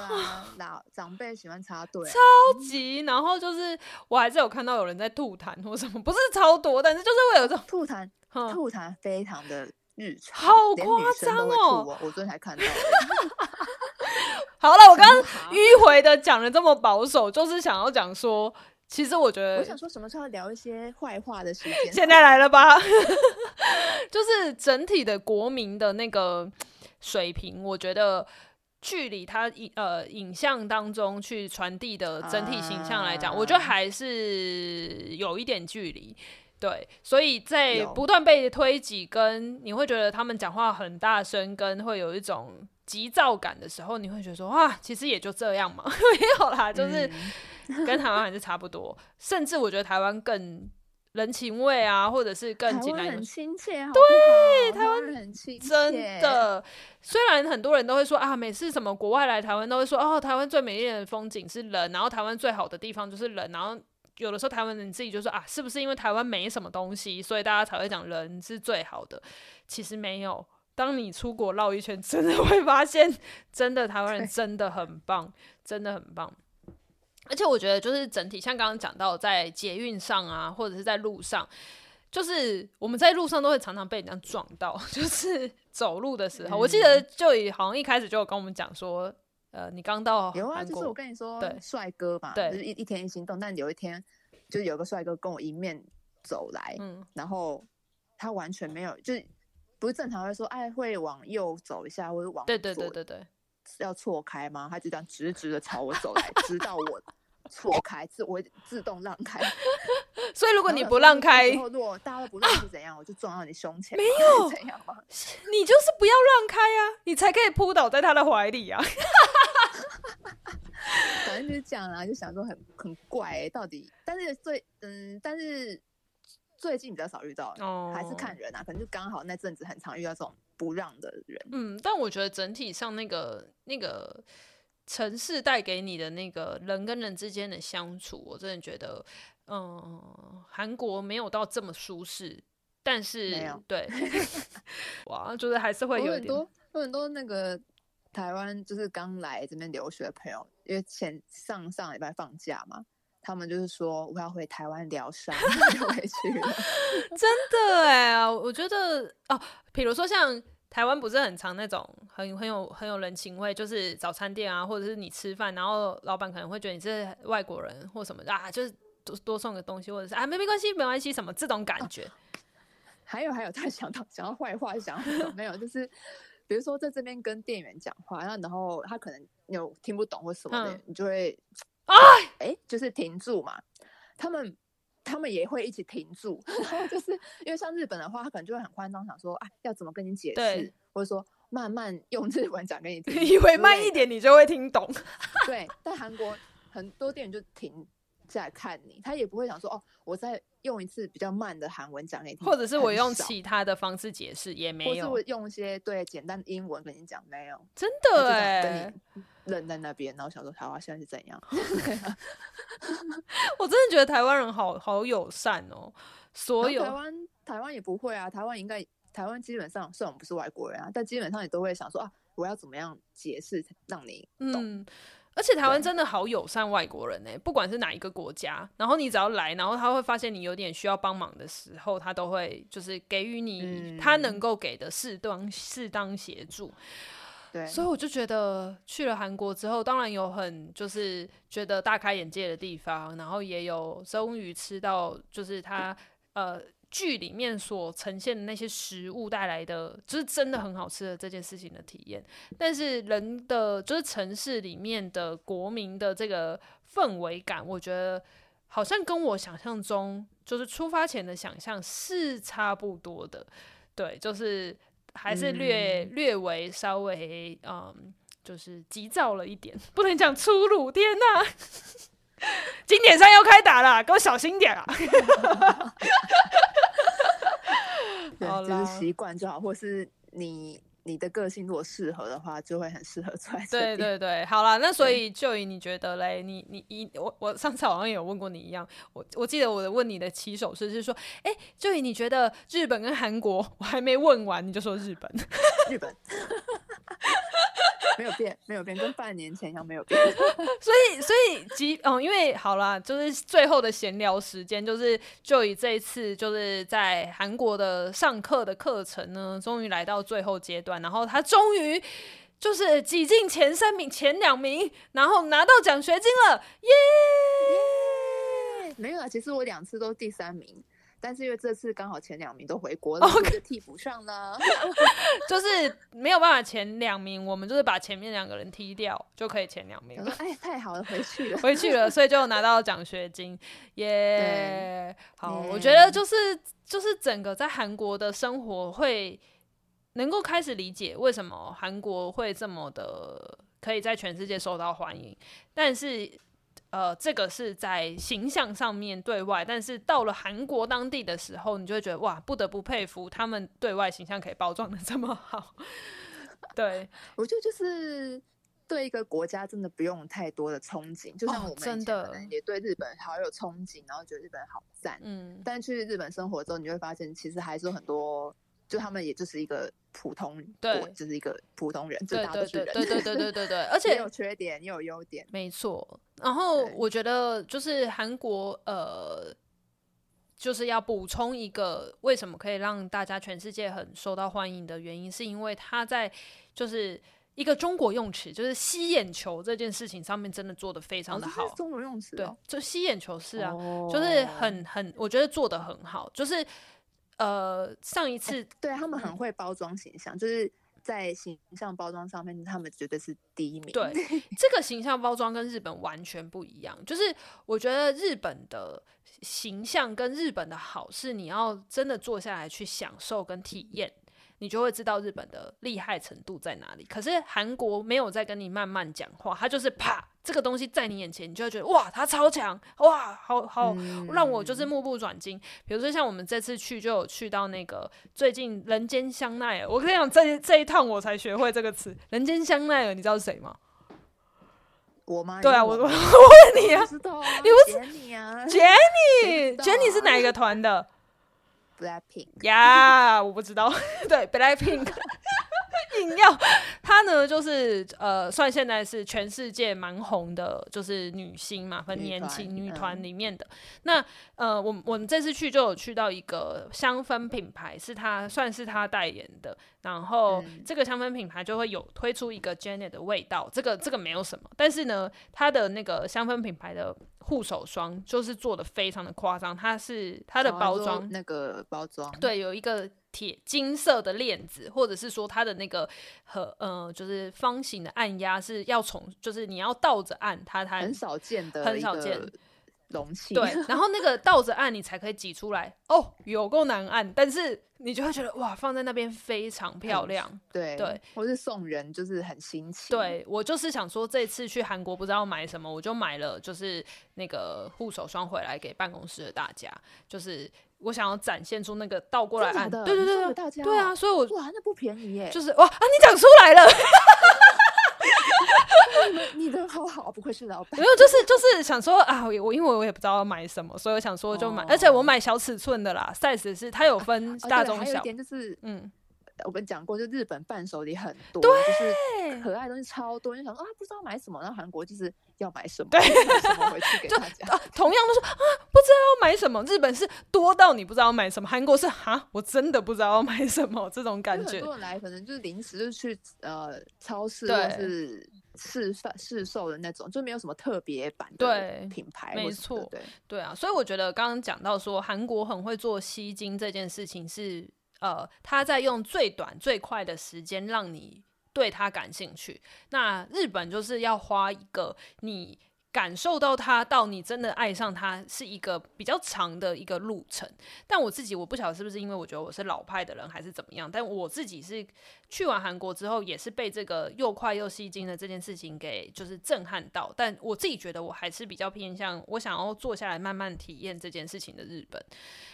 老、啊、长辈喜欢插队，超级。然后就是我还是有看到有人在吐痰或什么，不是超多，但是就是会有这种吐痰，吐痰非常的日常，好夸张哦！我昨天才看到。好了，我刚刚迂回的讲了这么保守，就是想要讲说，其实我觉得，我想说什么时候聊一些坏话的时间，现在来了吧？就是整体的国民的那个水平，我觉得距离他影呃影像当中去传递的整体形象来讲，我觉得还是有一点距离。对，所以在不断被推挤，跟你会觉得他们讲话很大声，跟会有一种。急躁感的时候，你会觉得说哇，其实也就这样嘛，没有啦，就是跟台湾还是差不多，嗯、甚至我觉得台湾更人情味啊，或者是更紧来很亲切，对，台湾人很亲切，真的。虽然很多人都会说啊，每次什么国外来台湾都会说哦，台湾最美丽的风景是人，然后台湾最好的地方就是人，然后有的时候台湾人自己就说啊，是不是因为台湾没什么东西，所以大家才会讲人是最好的？其实没有。当你出国绕一圈，真的会发现，真的台湾人真的很棒，真的很棒。而且我觉得，就是整体像刚刚讲到，在捷运上啊，或者是在路上，就是我们在路上都会常常被人家撞到。就是走路的时候，嗯、我记得就以好像一开始就有跟我们讲说，呃，你刚到有啊，就是我跟你说，对，帅哥嘛，对，就是一一天一心动。但有一天，就有个帅哥跟我迎面走来，嗯，然后他完全没有，就是。不是正常会说，哎，会往右走一下，或者往左，对对对对对，要错开吗？他就这样直直的朝我走来，直到我错开，自我自动让开。所以如果你不让开，然后如果大家都不让是怎样？啊、我就撞到你胸前，没有怎样吗？你就是不要让开啊，你才可以扑倒在他的怀里啊。反正就是这样啊，就想说很很怪、欸，到底，但是最嗯，但是。最近比较少遇到，哦，还是看人啊，可能就刚好那阵子很常遇到这种不让的人。嗯，但我觉得整体上那个那个城市带给你的那个人跟人之间的相处，我真的觉得，嗯，韩国没有到这么舒适，但是对，哇，就是还是会有很多有很多那个台湾就是刚来这边留学的朋友，因为前上上礼拜放假嘛。他们就是说我要回台湾疗伤，就回去了。真的哎，我觉得哦，比如说像台湾不是很常那种很很有很有人情味，就是早餐店啊，或者是你吃饭，然后老板可能会觉得你是外国人或什么的啊，就是多多送个东西，或者是啊没没关系没关系什么这种感觉。哦、还有还有，他想到想到坏话，想到没有？就是比如说在这边跟店员讲话，然后然后他可能有听不懂或什么的，嗯、你就会。啊，哎、欸，就是停住嘛，他们他们也会一起停住，然后就是因为像日本的话，他可能就会很慌张，想说啊，要怎么跟你解释，或者说慢慢用日文讲给你听，以为慢一点你就会听懂。对，在韩国很多店员就停下来看你，他也不会想说哦，我在用一次比较慢的韩文讲给你听，或者是我用其他的方式解释也没有，或是我用一些对简单的英文跟你讲，没有，真的哎，跟你愣在那边，然后想说台湾现在是怎样？我真的觉得台湾人好好友善哦，所有台湾台湾也不会啊，台湾应该台湾基本上虽然我们不是外国人啊，但基本上也都会想说啊，我要怎么样解释让你懂。嗯而且台湾真的好友善外国人呢、欸，不管是哪一个国家，然后你只要来，然后他会发现你有点需要帮忙的时候，他都会就是给予你他能够给的适当适当协助。对，所以我就觉得去了韩国之后，当然有很就是觉得大开眼界的地方，然后也有终于吃到就是他呃。剧里面所呈现的那些食物带来的，就是真的很好吃的这件事情的体验。但是人的，就是城市里面的国民的这个氛围感，我觉得好像跟我想象中，就是出发前的想象是差不多的。对，就是还是略、嗯、略微稍微，嗯，就是急躁了一点，不能讲粗鲁。天呐，经典赛要开打了，给我小心点啊！对，就是习惯就好，或是你你的个性如果适合的话，就会很适合出来。对对对，好啦，那所以就以你觉得嘞，你你一我我上次好像也有问过你一样，我我记得我的问你的起手式是说，哎、欸，就以你觉得日本跟韩国，我还没问完你就说日本，日本。没有变，没有变，跟半年前一样没有变。所以，所以，即哦，因为好啦，就是最后的闲聊时间，就是就以这一次就是在韩国的上课的课程呢，终于来到最后阶段，然后他终于就是挤进前三名、前两名，然后拿到奖学金了，耶、yeah! yeah!！没有啊，其实我两次都第三名。但是因为这次刚好前两名都回国了，就替补上了，就是没有办法前两名，我们就是把前面两个人踢掉就可以前两名了。哎，太好了，回去了，回去了，所以就拿到奖学金，耶、yeah！好，yeah. 我觉得就是就是整个在韩国的生活会能够开始理解为什么韩国会这么的可以在全世界受到欢迎，但是。呃，这个是在形象上面对外，但是到了韩国当地的时候，你就会觉得哇，不得不佩服他们对外形象可以包装的 这么好。对，我觉得就是对一个国家真的不用太多的憧憬，就像我们真的也对日本好有憧憬，然后觉得日本好赞。嗯，但去日本生活之后，你就会发现其实还是有很多。就他们也就是一个普通，对，就是一个普通人，就大家都是人，对对对对对对，而且也有缺点也有优点，没错。然后我觉得就是韩国，呃，就是要补充一个为什么可以让大家全世界很受到欢迎的原因，是因为他在就是一个中国用词，就是吸眼球这件事情上面真的做的非常的好。哦、中国用词、哦，对，就吸眼球是啊，哦、就是很很，我觉得做的很好，就是。呃，上一次、欸、对他们很会包装形象，嗯，就是在形象包装上面，他们绝对是第一名。对，这个形象包装跟日本完全不一样。就是我觉得日本的形象跟日本的好，是你要真的坐下来去享受跟体验。你就会知道日本的厉害程度在哪里。可是韩国没有在跟你慢慢讲话，他就是啪，这个东西在你眼前，你就会觉得哇，他超强，哇，好好，让我就是目不转睛。比如说像我们这次去，就有去到那个最近人间香奈儿。我跟你讲，这这一趟我才学会这个词，人间香奈儿，你知道是谁吗？我吗？对啊，我 我问你啊，知道啊，你不是你啊，Jennie，Jennie 是哪一个团的？Blackpink 呀，我不知道。对，Blackpink 硬要她呢，就是呃，算现在是全世界蛮红的，就是女星嘛，很年轻女团里面的。嗯、那呃，我我们这次去就有去到一个香氛品牌，是她算是她代言的。然后、嗯、这个香氛品牌就会有推出一个 Janet 的味道，这个这个没有什么，但是呢，它的那个香氛品牌的。护手霜就是做的非常的夸张，它是它的包装那个包装对，有一个铁金色的链子，或者是说它的那个和呃就是方形的按压是要从就是你要倒着按它，它很少见的很少见容器。对，然后那个倒着按你才可以挤出来。哦，有够难按，但是你就会觉得哇，放在那边非常漂亮。对对，或是送人就是很新奇。对，我就是想说，这次去韩国不知道买什么，我就买了就是那个护手霜回来给办公室的大家，就是。我想要展现出那个倒过来按，对对对对，对啊，所以我哇，那不便宜耶，就是哇啊，你讲出来了，你人好好，不愧是老板。没有，就是就是想说啊，我因为我也不知道要买什么，所以我想说就买，而且我买小尺寸的啦，size 是它有分大中小，就是嗯。我跟你讲过，就日本伴手礼很多，就是可爱的东西超多。就想说啊，不知道买什么，然后韩国就是要买什么，对，买什么回去给大家。同样都说啊，不知道要买什么。日本是多到你不知道要买什么，韩国是啊，我真的不知道要买什么这种感觉。很多人来可能就是临时就去呃超市或是试贩试售的那种，就没有什么特别版的品牌。没错，对对啊。所以我觉得刚刚讲到说韩国很会做吸金这件事情是。呃，他在用最短最快的时间让你对他感兴趣。那日本就是要花一个你感受到他到你真的爱上他是一个比较长的一个路程。但我自己我不晓得是不是因为我觉得我是老派的人还是怎么样，但我自己是去完韩国之后也是被这个又快又吸睛的这件事情给就是震撼到。但我自己觉得我还是比较偏向我想要坐下来慢慢体验这件事情的日本。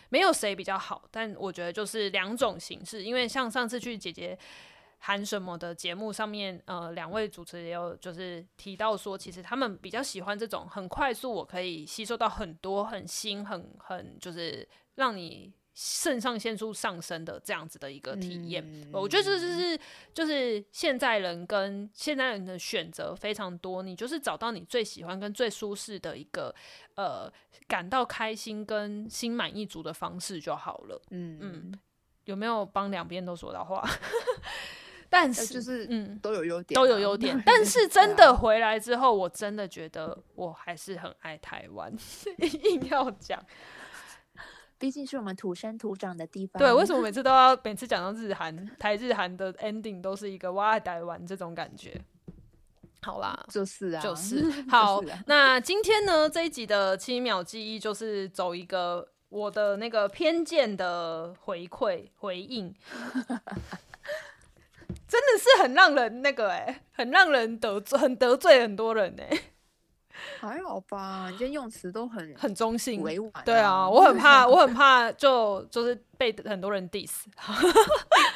没有谁比较好，但我觉得就是两种形式。因为像上次去姐姐喊什么的节目上面，呃，两位主持人也有就是提到说，其实他们比较喜欢这种很快速，我可以吸收到很多很新、很很就是让你肾上腺素上升的这样子的一个体验。嗯、我觉得这就是就是现在人跟现在人的选择非常多，你就是找到你最喜欢跟最舒适的一个呃。感到开心跟心满意足的方式就好了。嗯嗯，有没有帮两边都说到话？但是就是嗯，都有优点，都有优 点。但是真的回来之后，我真的觉得我还是很爱台湾。硬要讲，毕竟是我们土生土长的地方。对，为什么每次都要每次讲到日韩台日韩的 ending 都是一个哇爱台湾这种感觉？好啦，就是啊，就是好。就是啊、那今天呢，这一集的七秒记忆就是走一个我的那个偏见的回馈回应，真的是很让人那个哎、欸，很让人得罪，很得罪很多人哎、欸。还好吧，你今天用词都很很中性，委婉。对啊，我很怕，我很怕就就是被很多人 diss，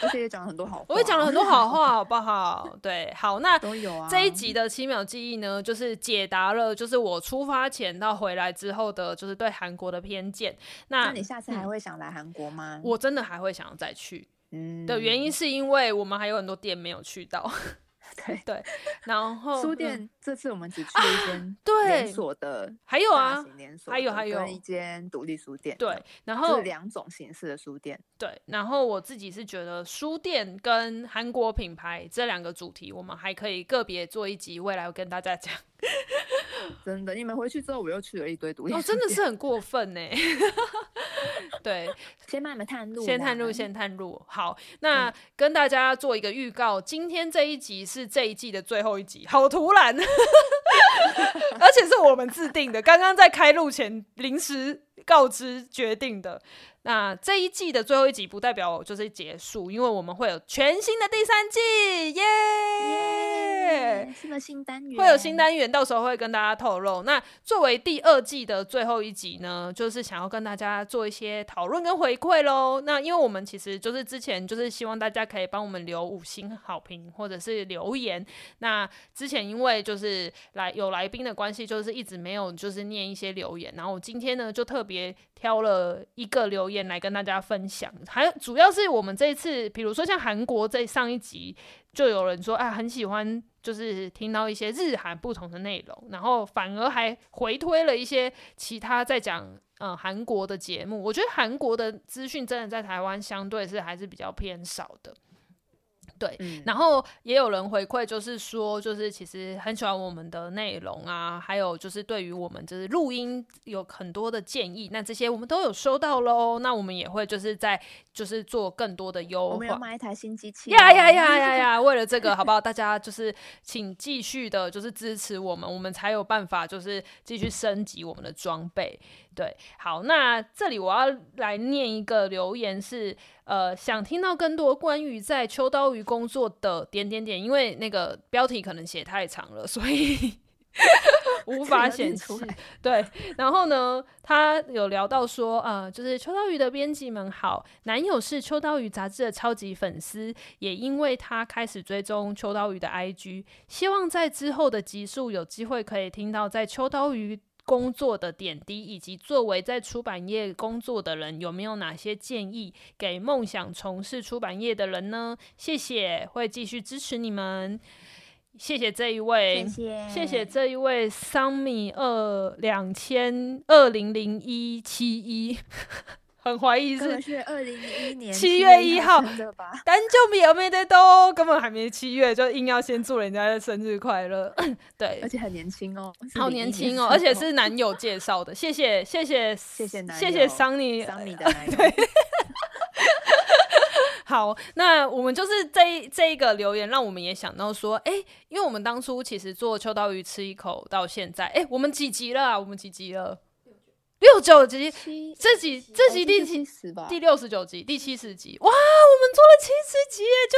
而且也讲了很多好话，我也讲了很多好话，好不好？对，好，那都有啊。这一集的七秒记忆呢，就是解答了，就是我出发前到回来之后的，就是对韩国的偏见。那，那你下次还会想来韩国吗？我真的还会想要再去。嗯，的原因是因为我们还有很多店没有去到。对对，然后 书店这次我们只去了一间连锁的，还有啊，还有还有一间独立书店。对，然后两种形式的书店。对，然后我自己是觉得书店跟韩国品牌这两个主题，我们还可以个别做一集，未来我跟大家讲。真的，你们回去之后，我又去了一堆独立书店。哦，真的是很过分呢。对，先慢慢探路，先探路，先探路。好，那跟大家做一个预告，今天这一集是这一季的最后一集，好突然，而且是我们自定的，刚刚在开录前临时告知决定的。那这一季的最后一集不代表就是结束，因为我们会有全新的第三季，耶、yeah! yeah！新的新单元会有新单元，到时候会跟大家透露。那作为第二季的最后一集呢，就是想要跟大家做一些讨论跟回馈喽。那因为我们其实就是之前就是希望大家可以帮我们留五星好评或者是留言。那之前因为就是来有来宾的关系，就是一直没有就是念一些留言。然后我今天呢就特别挑了一个留言。来跟大家分享，还主要是我们这一次，比如说像韩国在上一集，就有人说啊，很喜欢，就是听到一些日韩不同的内容，然后反而还回推了一些其他在讲嗯韩国的节目。我觉得韩国的资讯真的在台湾相对是还是比较偏少的。对，嗯、然后也有人回馈，就是说，就是其实很喜欢我们的内容啊，还有就是对于我们就是录音有很多的建议，那这些我们都有收到喽。那我们也会就是在就是做更多的优化。我们要买一台新机器。呀呀呀呀呀！为了这个，好不好？大家就是请继续的，就是支持我们，我们才有办法就是继续升级我们的装备。对，好，那这里我要来念一个留言是，呃，想听到更多关于在秋刀鱼工作的点点点，因为那个标题可能写太长了，所以 无法显示。对，然后呢，他有聊到说，呃，就是秋刀鱼的编辑们好，男友是秋刀鱼杂志的超级粉丝，也因为他开始追踪秋刀鱼的 IG，希望在之后的集数有机会可以听到在秋刀鱼。工作的点滴，以及作为在出版业工作的人，有没有哪些建议给梦想从事出版业的人呢？谢谢，会继续支持你们。谢谢这一位，谢谢，谢谢这一位桑米二两千二零零一七一。很怀疑是二零一一年七月一号？但就没有没得都，根本还没七月，就硬要先祝人家的生日快乐。对，而且很年轻哦，好年轻哦，而且是男友介绍的。谢谢谢谢谢谢谢谢桑尼桑尼的男友。对，好，那我们就是这一这一个留言，让我们也想到说，哎、欸，因为我们当初其实做秋刀鱼吃一口到现在，哎、欸，我们几集了、啊？我们几集了？六九集，这集这集第七十吧，第六十九集，第七十集，哇，我们做了七十集耶，就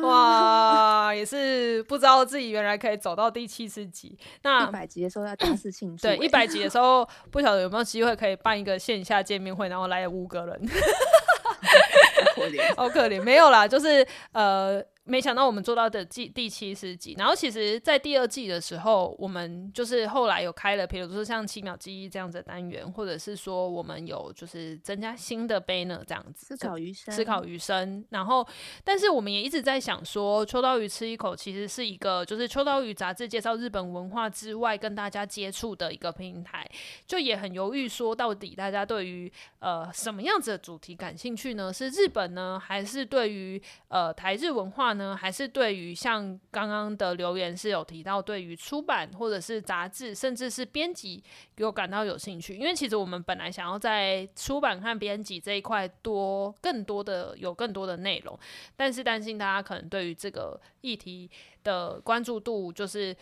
以，哇，也是不知道自己原来可以走到第七十集。那一百集的时候要大肆庆祝，对，一百集的时候不晓得有没有机会可以办一个线下见面会，然后来五个人，好可怜，好可怜，没有啦，就是呃。没想到我们做到的季第七十集，然后其实，在第二季的时候，我们就是后来有开了，比如说像七秒记忆这样子的单元，或者是说我们有就是增加新的 banner 这样子，思考余生，思考余生。然后，但是我们也一直在想说，秋刀鱼吃一口其实是一个就是秋刀鱼杂志介绍日本文化之外跟大家接触的一个平台，就也很犹豫说，到底大家对于呃什么样子的主题感兴趣呢？是日本呢，还是对于呃台日文化呢？还是对于像刚刚的留言是有提到，对于出版或者是杂志，甚至是编辑，给我感到有兴趣。因为其实我们本来想要在出版和编辑这一块多更多的有更多的内容，但是担心大家可能对于这个议题的关注度就是。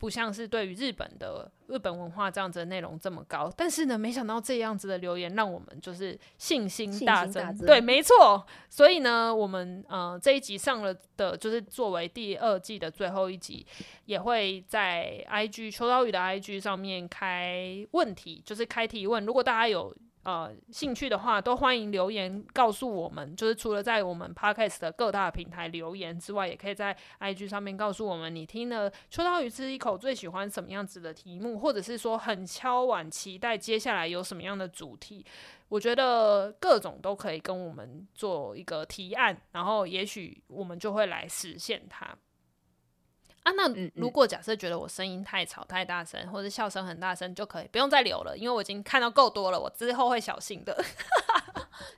不像是对于日本的日本文化这样子的内容这么高，但是呢，没想到这样子的留言让我们就是信心大增。大增对，没错。所以呢，我们呃这一集上了的，就是作为第二季的最后一集，也会在 IG 秋刀鱼的 IG 上面开问题，就是开提问。如果大家有。呃，兴趣的话都欢迎留言告诉我们。就是除了在我们 Podcast 的各大平台留言之外，也可以在 IG 上面告诉我们，你听了秋刀鱼吃一口最喜欢什么样子的题目，或者是说很敲碗期待接下来有什么样的主题。我觉得各种都可以跟我们做一个提案，然后也许我们就会来实现它。啊，那如果假设觉得我声音太吵、太大声，或者笑声很大声，就可以不用再留了，因为我已经看到够多了，我之后会小心的。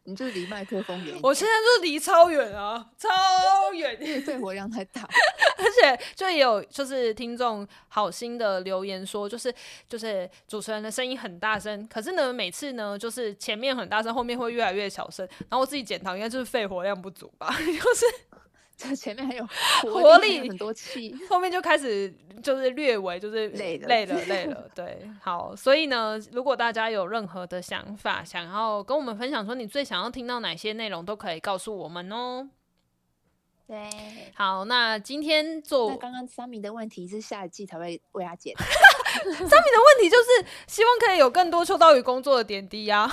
你就离麦克风远，我现在就离超远啊，超远，因为肺活量太大。而且就也有就是听众好心的留言说，就是就是主持人的声音很大声，可是呢每次呢就是前面很大声，后面会越来越小声，然后我自己检讨，应该就是肺活量不足吧，就是。这 前面还有 活力，很多气，后面就开始就是略微就是累了，累了，累了。对，好，所以呢，如果大家有任何的想法，想要跟我们分享，说你最想要听到哪些内容，都可以告诉我们哦。对，好，那今天做那刚刚三米的问题是下一季才会为他解答。三米的问题就是希望可以有更多秋刀鱼工作的点滴呀、啊。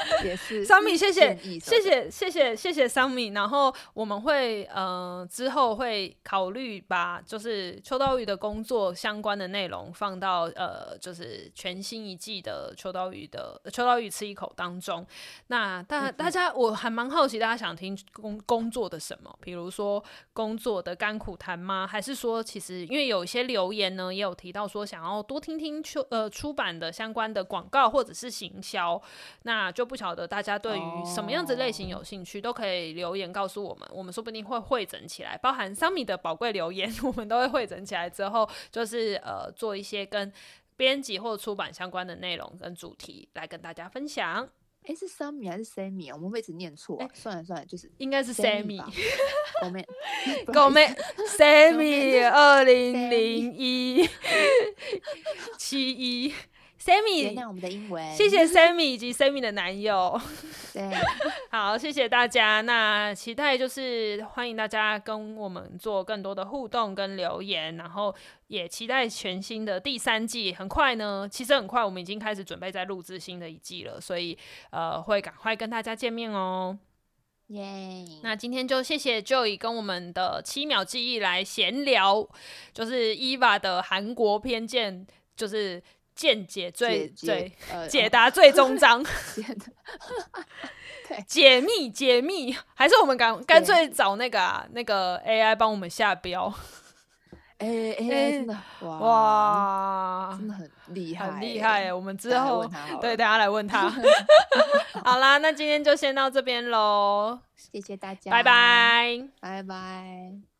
也是，桑米，谢谢，谢谢，谢谢，谢谢桑米。然后我们会呃之后会考虑把就是秋刀鱼的工作相关的内容放到呃就是全新一季的秋刀鱼的秋刀鱼吃一口当中。那大大家我还蛮好奇，大家想听工工作的什么？比如说工作的甘苦谈吗？还是说其实因为有一些留言呢，也有提到说想要多听听秋呃出版的相关的广告或者是行销，那就不。晓得大家对于什么样子类型有兴趣，都可以留言告诉我们，我们说不定会汇整起来，包含 Sammy 的宝贵留言，我们都会汇整起来之后，就是呃做一些跟编辑或出版相关的内容跟主题来跟大家分享。哎，是 Sammy 还是 Sammy 啊？我们会一直念错。哎，算了算了，就是应该是 Sammy。狗妹，狗妹，Sammy 二零零一七一。Sammy，原谅我们的英文。谢谢 Sammy 以及 Sammy 的男友。对，好，谢谢大家。那期待就是欢迎大家跟我们做更多的互动跟留言，然后也期待全新的第三季。很快呢，其实很快，我们已经开始准备在录制新的一季了，所以呃，会赶快跟大家见面哦。耶！那今天就谢谢 Joy 跟我们的七秒记忆来闲聊，就是 Eva 的韩国偏见，就是。见解最最解答最终章，解密解密，还是我们干干脆找那个啊那个 AI 帮我们下标？哎哎，真的哇，真的很厉害，很厉害！我们之后对大家来问他。好啦，那今天就先到这边喽，谢谢大家，拜拜，拜拜。